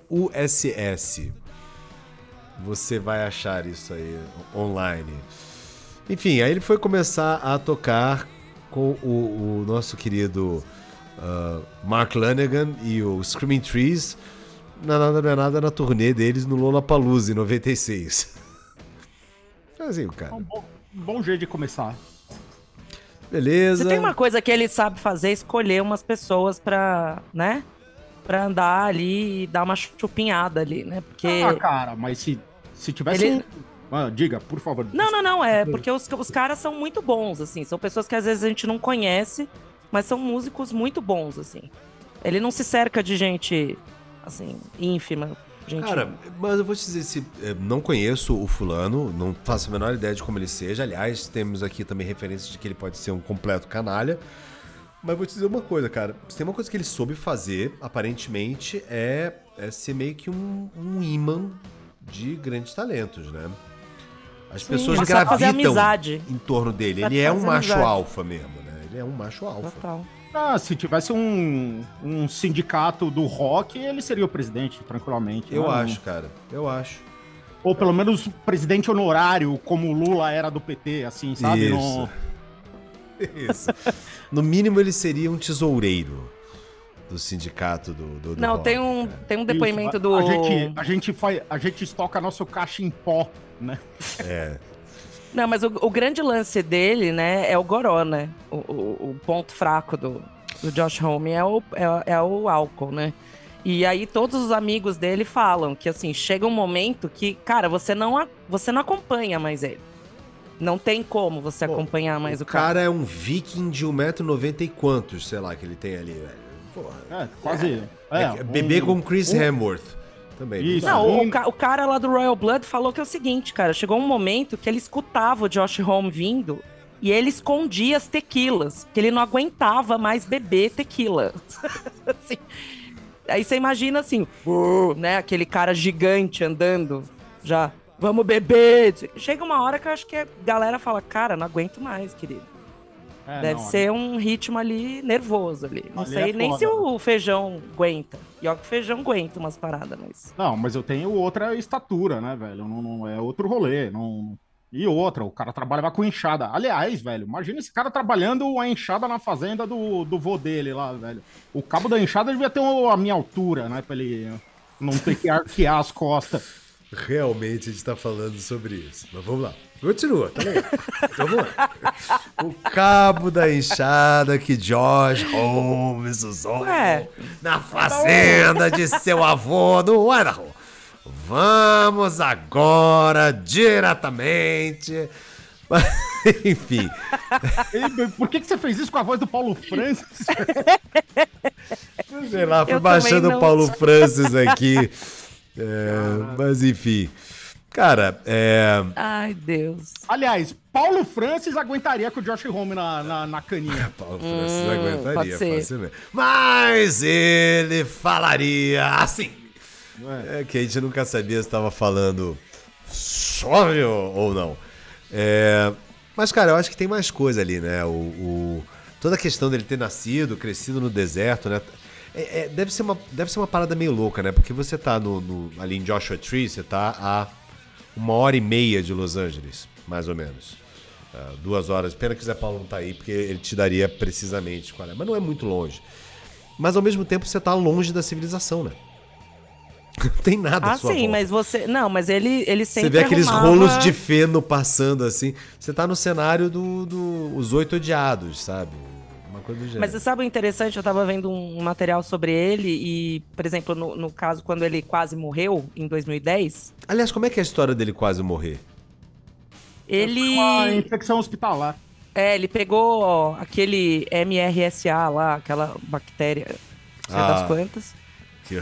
K-Y-U-S-S. Você vai achar isso aí online. Enfim, aí ele foi começar a tocar com o, o nosso querido ah, Mark Lanegan e o Screaming Trees na nada não é nada na turnê deles no Lollapalooza em 96. Assim, cara.
um bom, um bom jeito de começar.
Beleza.
Se tem uma coisa que ele sabe fazer, é escolher umas pessoas pra, né? Pra andar ali e dar uma chupinhada ali, né? Porque.
Ah, cara, mas se, se tivesse
Ele-
um... Ah, diga, por favor.
Não, não, não, é porque os, os caras são muito bons, assim. São pessoas que às vezes a gente não conhece, mas são músicos muito bons, assim. Ele não se cerca de gente, assim, ínfima. Gente...
Cara, mas eu vou te dizer, se, eh, não conheço o fulano, não faço a menor ideia de como ele seja. Aliás, temos aqui também referências de que ele pode ser um completo canalha. Mas vou te dizer uma coisa, cara. Se tem uma coisa que ele soube fazer, aparentemente, é, é ser meio que um, um imã de grandes talentos, né? As
Sim,
pessoas gravitam em torno dele. Ele é um macho
amizade.
alfa mesmo, né? Ele é um macho alfa.
Total.
Ah, se tivesse um, um sindicato do rock, ele seria o presidente, tranquilamente.
Eu
Não-
acho, cara. Eu acho.
Ou pelo menos presidente honorário, como o Lula era do PT, assim, sabe?
Isso.
No-
Isso. No mínimo, ele seria um tesoureiro do sindicato do, do, do
Não,
rock,
tem um,
cara.
tem um
Isso,
depoimento
a-
do.
A gente, a gente, faz, a gente estoca nosso caixa em pó, né?
É.
Não, mas o, o grande lance dele, né, é o goró, né? O, o- o ponto fraco do, do Josh Homme é o, é, é o álcool, né? E aí todos os amigos dele falam que, assim, chega um momento que, cara, você não, você não acompanha mais ele. Não tem como você
Pô,
acompanhar mais
o
o, cara.
cara é um viking de 1,90m e quantos, sei lá, que ele tem ali, velho. Porra.
É, quase.
É,
É,
bebê
um-
com Chris
um-
Hemsworth. Também.
Isso.
Não, o, ca- o cara lá do Royal Blood falou que é o seguinte, cara. Chegou um momento que ele escutava o Josh Home vindo e ele escondia as tequilas, que ele não aguentava mais beber tequila. Assim. Aí você imagina assim, "Uh", né? Aquele cara gigante andando, já, vamos beber. Chega uma hora que eu acho que a galera fala, cara, não aguento mais, querido.
É,
Deve
não,
ser um ritmo ali nervoso ali. Não
Ali
sei
é
nem
foda.
se o feijão aguenta. E ó que o feijão aguenta umas paradas, mas.
Não, mas eu tenho outra estatura, né, velho? Não, não- é outro rolê. Não... E outra, o cara trabalhava com enxada. Aliás, velho, imagina esse cara trabalhando a enxada na fazenda do, do vô dele lá, velho. O cabo da enxada devia ter um- a minha altura, né? Pra ele não ter que arquear as costas.
Realmente a gente tá falando sobre isso. Mas vamos lá. Continua, tá legal. Então vamos lá. O cabo da enxada que Josh Holmes usou
Ué.
na fazenda de seu avô no Idaho. Vamos agora diretamente. Enfim,
Por que, que você fez isso com a voz do Paulo Francis?
sei lá, fui
Eu
baixando o. Paulo Francis aqui. É, mas enfim. Cara, é.
Ai, Deus.
Aliás, Paulo Francis aguentaria com o Josh Home na, na, na caninha.
Paulo Francis
Hum,
aguentaria,
pode ser.
facilmente. Mas ele falaria assim. É que a gente nunca sabia se estava falando sóbrio ou não. É, mas, cara, eu acho que tem mais coisa ali, né? O, o- toda a questão dele ter nascido, crescido no deserto, né? É- é- deve, ser uma, deve ser uma parada meio louca, né? Porque você tá no, no- ali em Joshua Tree, você tá a uma hora e meia de Los Angeles, mais ou menos. Ah, duas horas. Pena que o Zé Paulo não tá aí, porque ele te daria precisamente qual é. Mas não é muito longe. Mas ao mesmo tempo você tá longe da civilização, né? Não tem nada
Ah, sim,
volta.
mas você. Não, mas ele, ele sempre.
Você vê aqueles
arrumava-
rolos de feno passando assim. Você tá no cenário dos do, Os Oito Odiados, sabe? Coisa do gênero.
Mas você sabe o interessante? Eu tava vendo um material sobre ele e, por exemplo, no, no caso, quando ele quase morreu, em 2010,
Aliás, como é que é a história dele quase morrer?
ele.
Uma infecção hospitalar.
É, ele pegou ó, aquele MRSA lá, aquela bactéria, sei
Ah.
das quantas.
Que-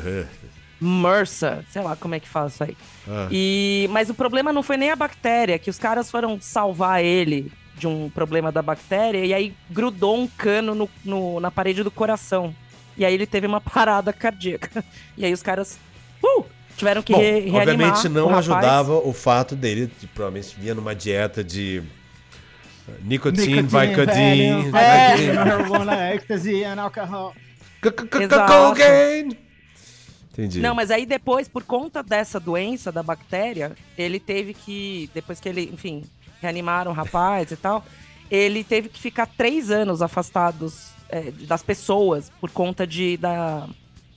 MRSA, sei lá como é que fala isso aí.
Ah.
E, mas o problema não foi nem a bactéria, que os caras foram salvar ele de um problema da bactéria e aí grudou um cano no, no- na parede do coração. E aí ele teve uma parada cardíaca. E aí os caras uh, tiveram que
Bom,
re reanimar
obviamente
o
não
rapaz.
ajudava o fato dele, de, provavelmente vinha numa dieta de uh, nicotine, Vicodin,
marijuana, ecstasy and alcohol.
cocaine. Entendi.
Não, mas aí depois, por conta dessa doença da bactéria, ele teve que, depois que ele, enfim, reanimaram o rapaz e tal, ele teve que ficar três anos afastados é, das pessoas por conta de, da,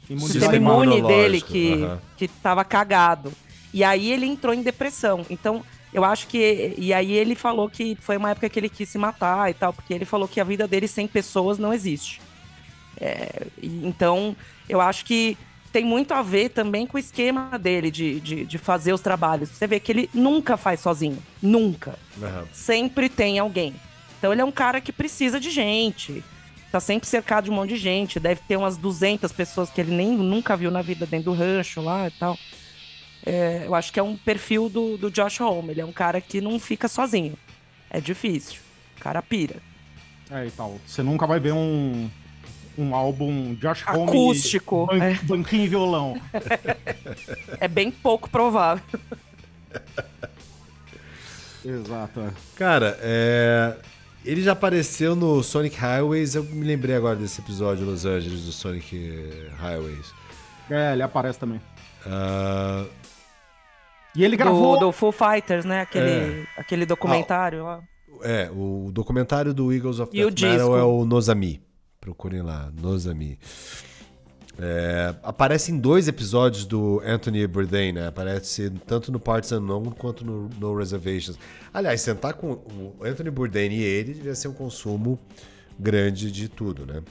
o sistema imune dele que,
aham.
que tava cagado. E aí ele entrou em depressão. Então, eu acho que. E aí ele falou que foi uma época que ele quis se matar e tal, porque ele falou que a vida dele sem pessoas não existe. É, então, eu acho que tem muito a ver também com o esquema dele de, de, de fazer os trabalhos. Você vê que ele nunca faz sozinho. Nunca
Aham.
sempre tem alguém. Então ele é um cara que precisa de gente. Tá sempre cercado de um monte de gente. Deve ter umas 200 pessoas que ele nem nunca viu na vida dentro do rancho lá e tal. É, eu acho que é um perfil do, do Josh Homme. Ele é um cara que não fica sozinho. É difícil. O cara pira.
É, e tal. Você nunca vai ver um, um álbum Josh Homme...
Acústico.
ban-
É,
Banquinho e violão.
é bem pouco provável.
Exato.
Cara, é, ele já apareceu no Sonic Highways. Eu me lembrei agora desse episódio de Los Angeles do Sonic Highways.
É, ele aparece também.
Ah,
E ele
Do,
gravou...
do Full Fighters, né? Aquele,
É.
aquele documentário lá.
é, o documentário do Eagles of
E
Death Metal
disco?
é o Nozami. Procurem lá, Nozami. É, aparece em dois episódios do Anthony Bourdain, né? Aparece tanto no Parts Unknown quanto no No Reservations. Aliás, sentar com o Anthony Bourdain e ele devia ser um consumo grande de tudo, né?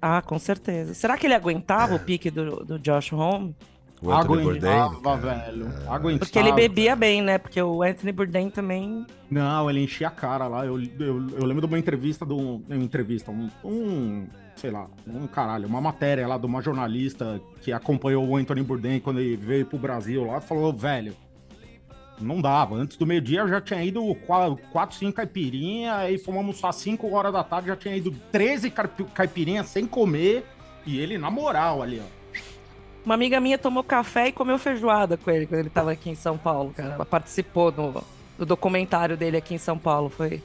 Ah, com certeza. Será que ele aguentava o pique do, do Josh Homme?
O Anthony Bourdain.
Aguentava, velho. Aguentava.
Porque ele bebia bem, né? Porque o Anthony Bourdain também.
Não, ele enchia a cara lá. Eu, eu, eu lembro de uma entrevista do. Uma entrevista, um, um. Sei lá, um caralho, uma matéria lá de uma jornalista que acompanhou o Anthony Bourdain quando ele veio pro Brasil lá, falou, velho, não dava. Antes do meio-dia eu já tinha ido 4, 5 caipirinha, aí fomos almoçar 5 horas da tarde, já tinha ido 13 caipi- caipirinhas sem comer, e ele na moral ali, ó.
Uma amiga minha tomou café e comeu feijoada com ele quando ele tava aqui em São Paulo, cara. Ela participou do, do documentário dele aqui em São Paulo. Foi.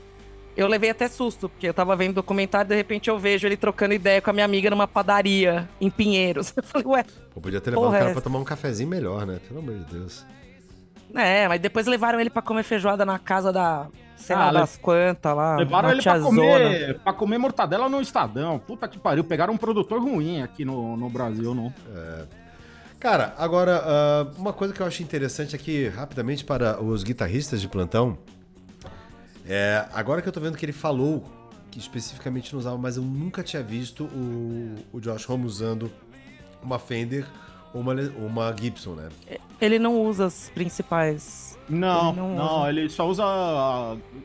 Eu levei até susto, porque eu tava vendo o documentário e de repente eu vejo ele trocando ideia com a minha amiga numa padaria em Pinheiros. Eu falei, ué,
Pô, podia ter levado o cara
é
pra tomar um cafezinho melhor, né? Pelo amor de Deus.
é, mas depois levaram ele pra comer feijoada na casa da. Sei
Ah,
lá,
le-
das quantas lá.
Levaram ele pra comer, pra comer mortadela no Estadão. Puta que pariu. Pegaram um produtor ruim aqui no, no Brasil, não.
Cara, agora, ah, uma coisa que eu acho interessante aqui, rapidamente, para os guitarristas de plantão, É, agora que eu tô vendo que ele falou que especificamente não usava, mas eu nunca tinha visto o, o Josh Homme usando uma Fender ou uma, uma Gibson, né?
Ele não usa as principais.
Não,
Ele não
não,
usa.
ele só usa.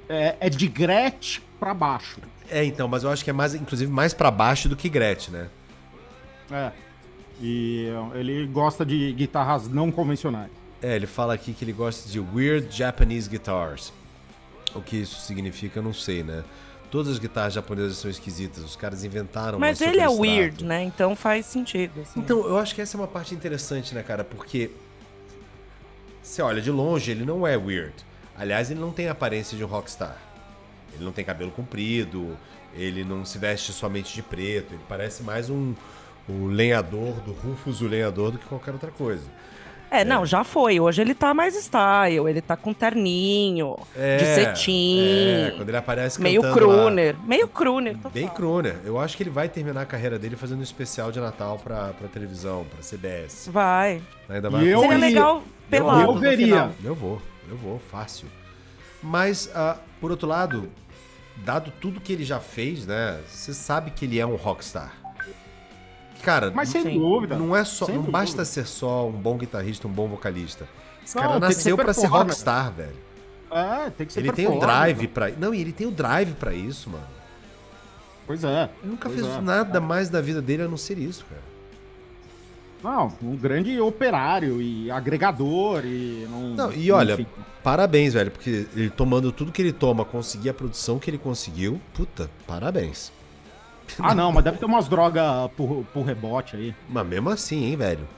É, é de Gretsch pra baixo.
É, então, mas eu acho que é mais, inclusive, mais pra baixo do que Gretsch, né?
É. E ele gosta de guitarras não convencionais.
É, ele fala aqui que ele gosta de Weird Japanese Guitars. O que isso significa, eu não sei, né? Todas as guitarras japonesas são esquisitas, os caras inventaram
Mas ele é weird, né? Então faz sentido. assim.
Então, eu acho que essa é uma parte interessante, né, cara? Porque você olha de longe, ele não é weird. Aliás, ele não tem a aparência de um rockstar. Ele não tem cabelo comprido, ele não se veste somente de preto, ele parece mais um o lenhador do Rufus o lenhador do que qualquer outra coisa.
É, não, já foi. Hoje ele tá mais style, ele tá com terninho, de cetim,
É, quando ele aparece
meio
cantando lá.
crooner. Meio crooner, total.
Bem crooner. Eu acho que ele vai terminar a carreira dele fazendo um especial de Natal pra, pra televisão, pra CBS.
Vai.
Ainda vai
E eu
Seria legal pelado
eu veria.
Eu vou, eu vou, fácil. Mas, ah, por outro lado, dado tudo que ele já fez, né? Você sabe que ele é um rockstar. Cara,
Mas sem
Sim.
dúvida.
não é só,
sem
não
dúvida.
basta ser só um bom guitarrista, um bom vocalista. Esse
Não,
cara nasceu pra ser rockstar, velho.
É, tem que ser
Ele tem o
performance,
drive
né?
pra. Não, e ele tem o drive pra isso, mano.
Pois é.
Ele nunca
Pois
fez
é.
nada mais da vida dele a não ser isso, cara.
Não, um grande operário e agregador e não.
Não, e olha,
enfim.
parabéns, velho, porque ele tomando tudo que ele toma, conseguir a produção que ele conseguiu, puta, parabéns.
Ah, não, mas deve ter umas drogas por, por rebote aí.
Mas mesmo assim, hein, velho.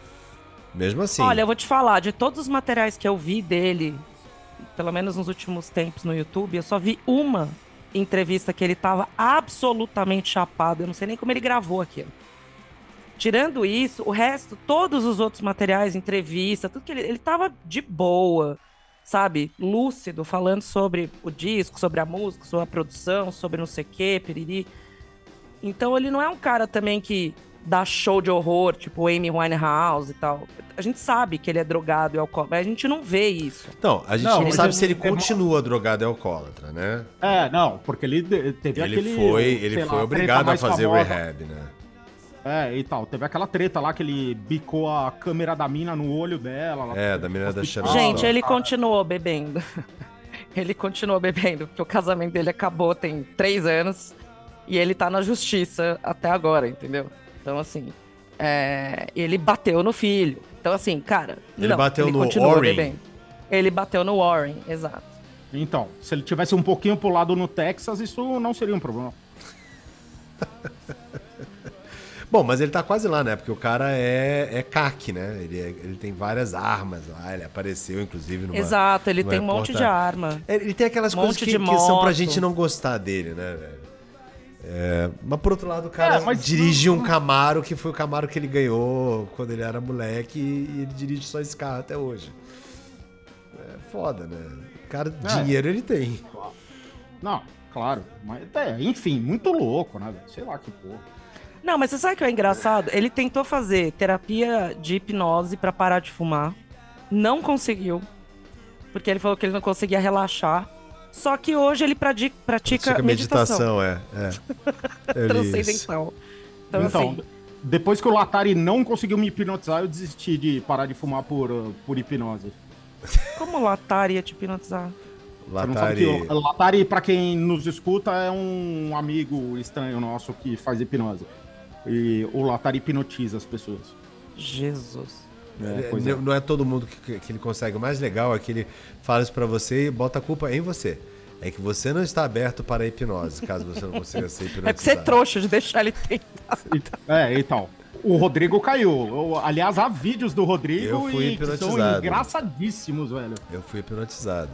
Mesmo assim.
Olha, eu vou te falar, de todos os materiais que eu vi dele, pelo menos nos últimos tempos no YouTube, eu só vi uma entrevista que ele tava absolutamente chapado. Eu não sei nem como ele gravou aquilo. Tirando isso, o resto, todos os outros materiais, entrevista, tudo que ele. Ele tava de boa, sabe? Lúcido, falando sobre o disco, sobre a música, sobre a produção, sobre não sei o quê, piriri. Então ele não é um cara também que dá show de horror, tipo Amy Winehouse e tal. A gente sabe que ele é drogado e alcoólatra, mas a gente não vê isso.
Então, a gente
Não,
não, sabe
ele-
se ele
é mo-
continua drogado e alcoólatra, né?
É, não, porque ele de- teve
Ele
aquele.
foi, ele
lá,
foi obrigado a fazer
famosa.
rehab, né?
É, e tal. Teve aquela treta lá que ele bicou a câmera da mina no olho dela.
É, da menina da. Sharon
Gente, ele continuou bebendo. ele continuou bebendo, porque o casamento dele acabou tem três anos e ele tá na justiça até agora, entendeu? Então, assim, é, ele bateu no filho. Então, assim, cara.
Ele
não,
bateu no
continua
Warren.
bebendo. Ele bateu no Warren, exato.
Então, se ele tivesse um pouquinho pulado no Texas, isso não seria um problema.
Bom, mas ele tá quase lá, né? Porque o cara é, é CAC, né? Ele, é- ele tem várias armas lá, ele apareceu, inclusive, numa...
exato, ele
numa
tem um monte de arma.
É, Ele tem aquelas
Monte
coisas que,
de
que são pra gente não gostar dele, né, velho? É, mas por outro lado, o cara
É, mas
dirige
não-
um Camaro que foi o Camaro que ele ganhou quando ele era moleque e ele dirige só esse carro até hoje. É foda, né? O cara,
É.
dinheiro ele tem.
Não, claro. Mas, é, enfim, muito louco, né? Sei lá que porra.
Não, mas você sabe o que é engraçado? Ele tentou fazer terapia de hipnose pra parar de fumar. Não conseguiu. Porque ele falou que ele não conseguia relaxar. Só que hoje ele pratica,
Pratica
meditação,
meditação, é. é.
Transcendental. Então,
Então,
assim,
depois que o Latari não conseguiu me hipnotizar, eu desisti de parar de fumar por, uh, por hipnose.
como o Latari ia te hipnotizar?
Você não sabe
Latari...
que o Latari, pra quem nos escuta, é um amigo estranho nosso que faz hipnose. E o Latari hipnotiza as pessoas.
Jesus.
É,
É,
é.
não- é todo mundo que, que ele consegue. O mais legal é que ele fala isso pra você e bota a culpa em você. É que você não está aberto para a hipnose, caso você não consiga ser hipnotizado.
É porque você é trouxa de deixar ele tentar.
É, então. O Rodrigo caiu. Eu- aliás, há vídeos do Rodrigo
Eu fui
e que são engraçadíssimos, velho.
Eu fui hipnotizado.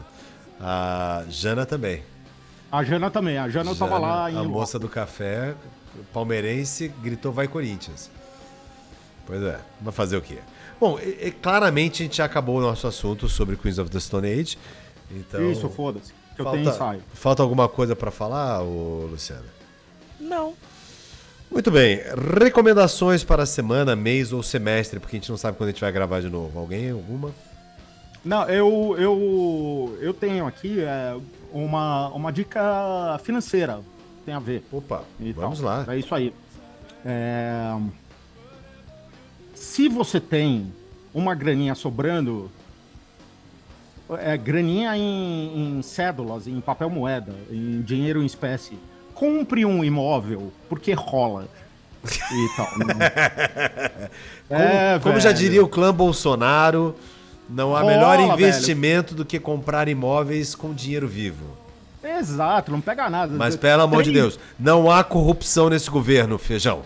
A Jana também.
A Jana também. A Jana, eu tava
Jana,
lá em.
A moça do café, palmeirense, gritou vai Corinthians. Pois é, vai fazer o quê? Bom, e- e claramente a gente já acabou o nosso assunto sobre Queens of the Stone Age. Então,
Isso, foda-se. Que eu tenho
falta,
ensaio.
falta alguma coisa pra falar, ô, Luciana?
Não.
Muito bem, recomendações para a semana, mês ou semestre, porque a gente não sabe quando a gente vai gravar de novo. Alguém, alguma?
Não, eu, eu, eu tenho aqui. é, uma, uma dica financeira. Tem a ver.
Opa,
e
vamos lá.
É isso aí. É, Se você tem uma graninha sobrando, é, graninha em, em cédulas, em papel moeda, em dinheiro em espécie, compre um imóvel, porque rola. E tal.
Como,
É,
como já
velho.
diria o clã Bolsonaro, não há
Rola,
melhor
velho.
investimento do que comprar imóveis com dinheiro vivo.
Exato, não pega nada.
Mas pelo amor de Deus, não há corrupção nesse governo, feijão.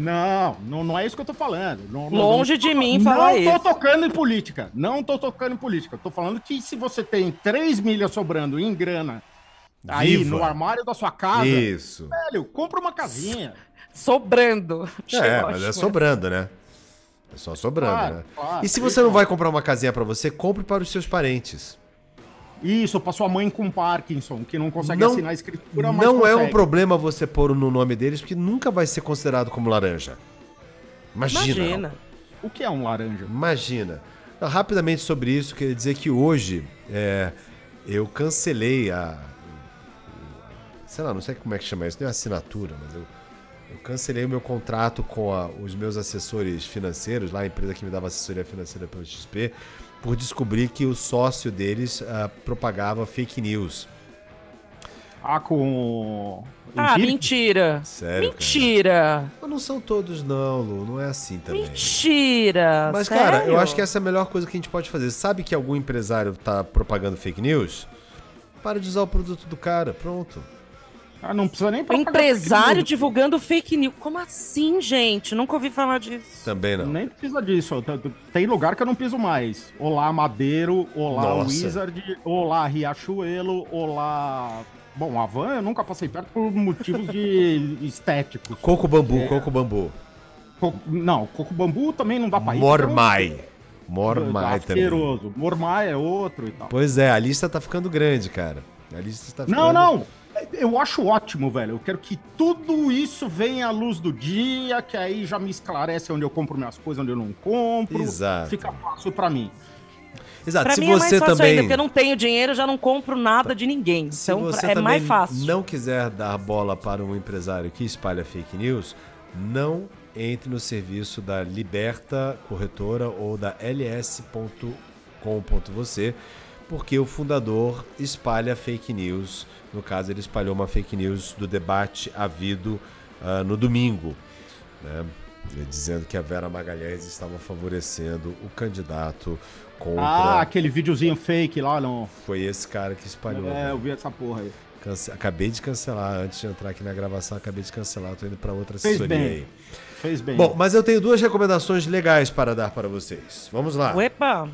Não, não, não é isso que eu tô falando. Não- não-
Longe
não-
de mim
não
falar
tô
isso.
tocando em política. Não tô tocando em política. Tô falando que se você tem 3 milhas sobrando em grana aí
Viva.
no armário da sua casa,
Isso.
velho, compra uma casinha.
Sobrando.
É, mas é sobrando, né? É só sobrando,
Claro,
né?
claro.
E se você não vai comprar uma casinha pra você, compre para os seus parentes.
Isso, pra sua mãe com Parkinson, que não consegue
Não-
assinar a escritura, mas
Não é um
consegue.
problema você pôr no nome deles, porque nunca vai ser considerado como laranja. Imagina.
Imagina.
O que é um laranja?
Imagina. Rapidamente sobre isso, queria dizer que hoje é, eu cancelei a. Sei lá, não sei como é que chama isso, não é assinatura, mas eu, eu cancelei o meu contrato com a- os meus assessores financeiros, lá a empresa que me dava assessoria financeira pelo XP, por descobrir que o sócio deles ah, propagava fake news.
Ah, com.
Ah, mentira.
Sério,
Mentira.
Mas não são todos, não, Lu, não é assim também.
Mentira.
Mas, cara, eu
Sério?
acho que essa é a melhor coisa que a gente pode fazer. Sabe que algum empresário tá propagando fake news? Para de usar o produto do cara, pronto.
Ah, não precisa nem
empresário divulgando fake news. Como assim, gente? Nunca ouvi falar disso.
Também não.
Nem precisa disso. Tem lugar que eu não piso mais. Olá, Madeiro. Olá,
Nossa.
Wizard. Olá, Riachuelo. Olá. Bom, a van eu nunca passei perto por motivos de estéticos.
Coco bambu,
É.
coco bambu.
Co- Não, coco bambu também não dá pra ir.
Mormai. Mormai
é
também.
asqueroso. Mormai é outro e tal.
Pois é, a lista tá ficando grande, cara. A lista tá ficando...
Não, não. Eu acho ótimo, velho. Eu quero que tudo isso venha à luz do dia, que aí já me esclarece onde eu compro minhas coisas, onde eu não compro.
Exato.
Fica fácil pra mim.
Exato,
Pra
se
mim é mais
você
fácil
também...
ainda, porque eu não tenho dinheiro, eu já não compro nada de ninguém.
Se
Então
você
é mais fácil.
não quiser dar bola para um empresário que espalha fake news, não entre no serviço da Liberta Corretora ou da ls.com.você, porque o fundador espalha fake news. No caso, ele espalhou uma fake news do debate havido ah, no domingo, né? dizendo que a Vera Magalhães estava favorecendo o candidato contra.
Ah, aquele videozinho fake lá, não.
Foi esse cara que espalhou.
É,
né?
eu vi essa porra aí.
Cance- Acabei de cancelar, antes de entrar aqui na gravação, acabei de cancelar, tô indo para outra
Fez
assessoria
bem.
aí.
Fez bem.
Bom, mas eu tenho duas recomendações legais para dar para vocês. Vamos lá.
Uepa!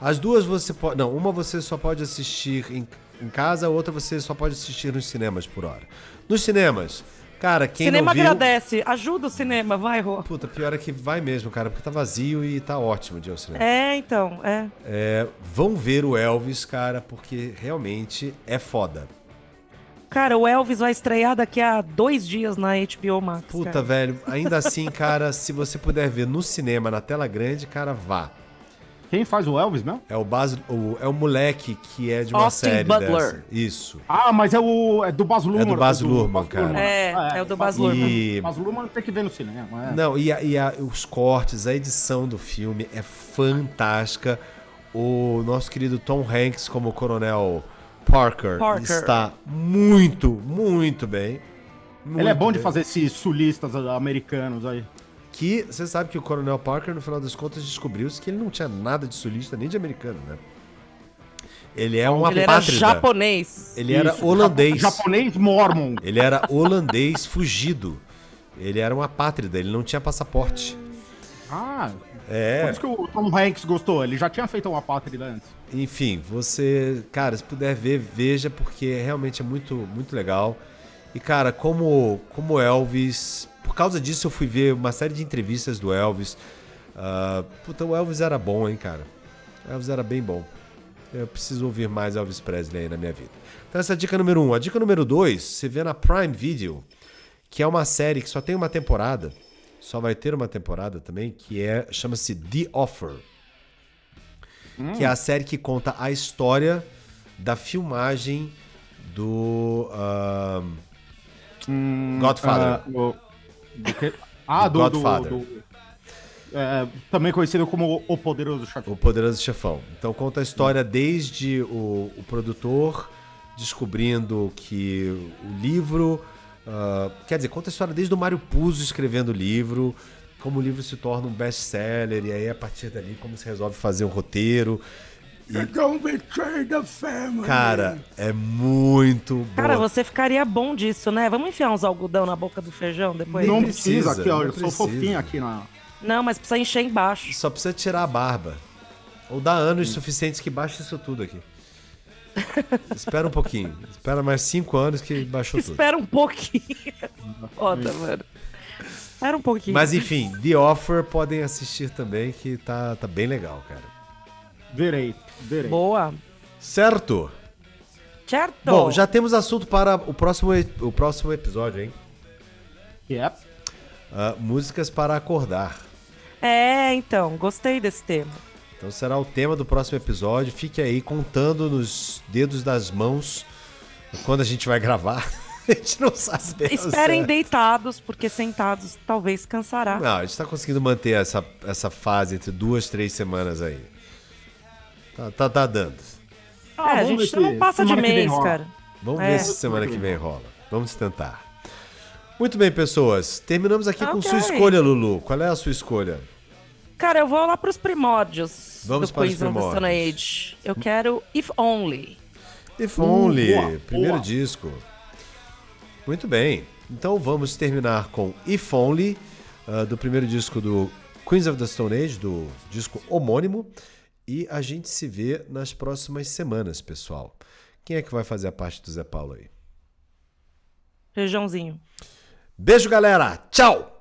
As duas você pode. Não, uma você só pode assistir em, em casa, a outra você só pode assistir nos cinemas por hora. Nos cinemas, cara, quem
cinema
viu.
agradece. Ajuda o cinema, vai, Rô.
Puta, pior é que vai mesmo, cara, porque tá vazio e tá ótimo de ir ao cinema.
É, então, é.
É, vão ver o Elvis, cara, porque realmente é foda.
Cara, o Elvis vai estrear daqui a dois dias na HBO Max.
Puta,
cara.
velho, ainda assim, cara, se você puder ver no cinema, na tela grande, cara, vá.
Quem faz o Elvis mesmo?
É o, Baz, o, é o moleque que é de uma
Austin
série
Butler.
dessa. Isso.
Ah, mas é o é do Baz Luhrmann.
do Baz Luhrmann, cara.
É, é o do Baz
Luhrmann.
E-
Baz Luhrmann tem que ver no cinema. É.
Não, e, a- e a- os cortes, a edição do filme é fantástica. O nosso querido Tom Hanks como Coronel Parker,
Parker.
está muito, muito bem.
Ele é
Muito
bom de
bem.
fazer esses sulistas americanos aí.
Que você sabe que o Coronel Parker, no final das contas, descobriu-se que ele não tinha nada de sulista nem de americano, né? Ele é um
Ele era
apátrida.
japonês.
Ele era
Isso,
holandês.
japo- Japonês mormon.
Ele era holandês fugido. Ele era um apátrida, ele não tinha passaporte.
Ah, por
É.
isso que o Tom Hanks gostou. Ele já tinha feito uma pátria antes.
Enfim, você, cara, se puder ver, veja, porque realmente é muito, muito legal. E, cara, como, como Elvis, por causa disso eu fui ver uma série de entrevistas do Elvis. Ah, puta, o Elvis era bom, hein, cara. O Elvis era bem bom. Eu preciso ouvir mais Elvis Presley aí na minha vida. Então, essa é a dica número um. A dica número dois, você vê na Prime Video, que é uma série que só tem uma temporada. Só vai ter uma temporada também, que é chama-se The Offer que é a série que conta a história da filmagem do. ah,
Hum,
Godfather.
o- do quê? Ah,
Do
do, do,
Godfather.
do- é, também conhecido como O Poderoso Chefão.
O Poderoso Chefão. Então conta a história desde o, o produtor descobrindo que o livro. ah, quer dizer, conta a história desde o Mário Puzo escrevendo o livro, como o livro se torna um best-seller, e aí a partir dali como se resolve fazer um roteiro.
Don't betray the family.
Cara, é muito
Cara,
boa.
você ficaria bom disso, né? Vamos enfiar uns algodão na boca do feijão depois?
não precisa,
precisa,
aqui, ó. Eu sou
precisa.
fofinho aqui na.
Não, mas precisa encher embaixo.
Só precisa tirar a barba. Ou dar anos suficientes que baixe isso tudo aqui. Espera um pouquinho. Espera mais cinco anos que baixou tudo.
Espera um pouquinho. Foda, mano. Espera um pouquinho.
Mas enfim, The Offer podem assistir também, que tá, tá bem legal, cara.
Verei, verei.
Boa.
Certo?
Certo?
Bom, já temos assunto para o próximo, o próximo episódio, hein?
Yep.
Ah, músicas para acordar.
É, então, gostei desse tema.
Então será o tema do próximo episódio. Fique aí contando nos dedos das mãos quando a gente vai gravar. a gente não sabe.
Esperem
certo.
deitados, porque sentados talvez cansará.
Não, a gente tá conseguindo manter essa, essa fase entre duas, três semanas aí. Tá, tá, tá dando.
é, a
Ah, vamos
gente
ver
não
se
passa de
semana que vem
mês,
rola.
cara.
Vamos
É.
ver se semana que vem rola. Vamos tentar. Muito bem, pessoas. Terminamos aqui com
Ok.
sua escolha, Lulu. Qual é a sua escolha?
Cara, eu vou lá pros primórdios
Vamos
do
para os
Queens of the Stone
primórdios.
Age. Eu quero If Only.
If Only,
boa,
primeiro
boa.
disco. Muito bem. Então vamos terminar com If Only, ah, do primeiro disco do Queens of the Stone Age, do disco homônimo. E a gente se vê nas próximas semanas, pessoal. Quem é que vai fazer a parte do Zé Paulo aí?
Feijãozinho.
Beijo, galera!
Tchau!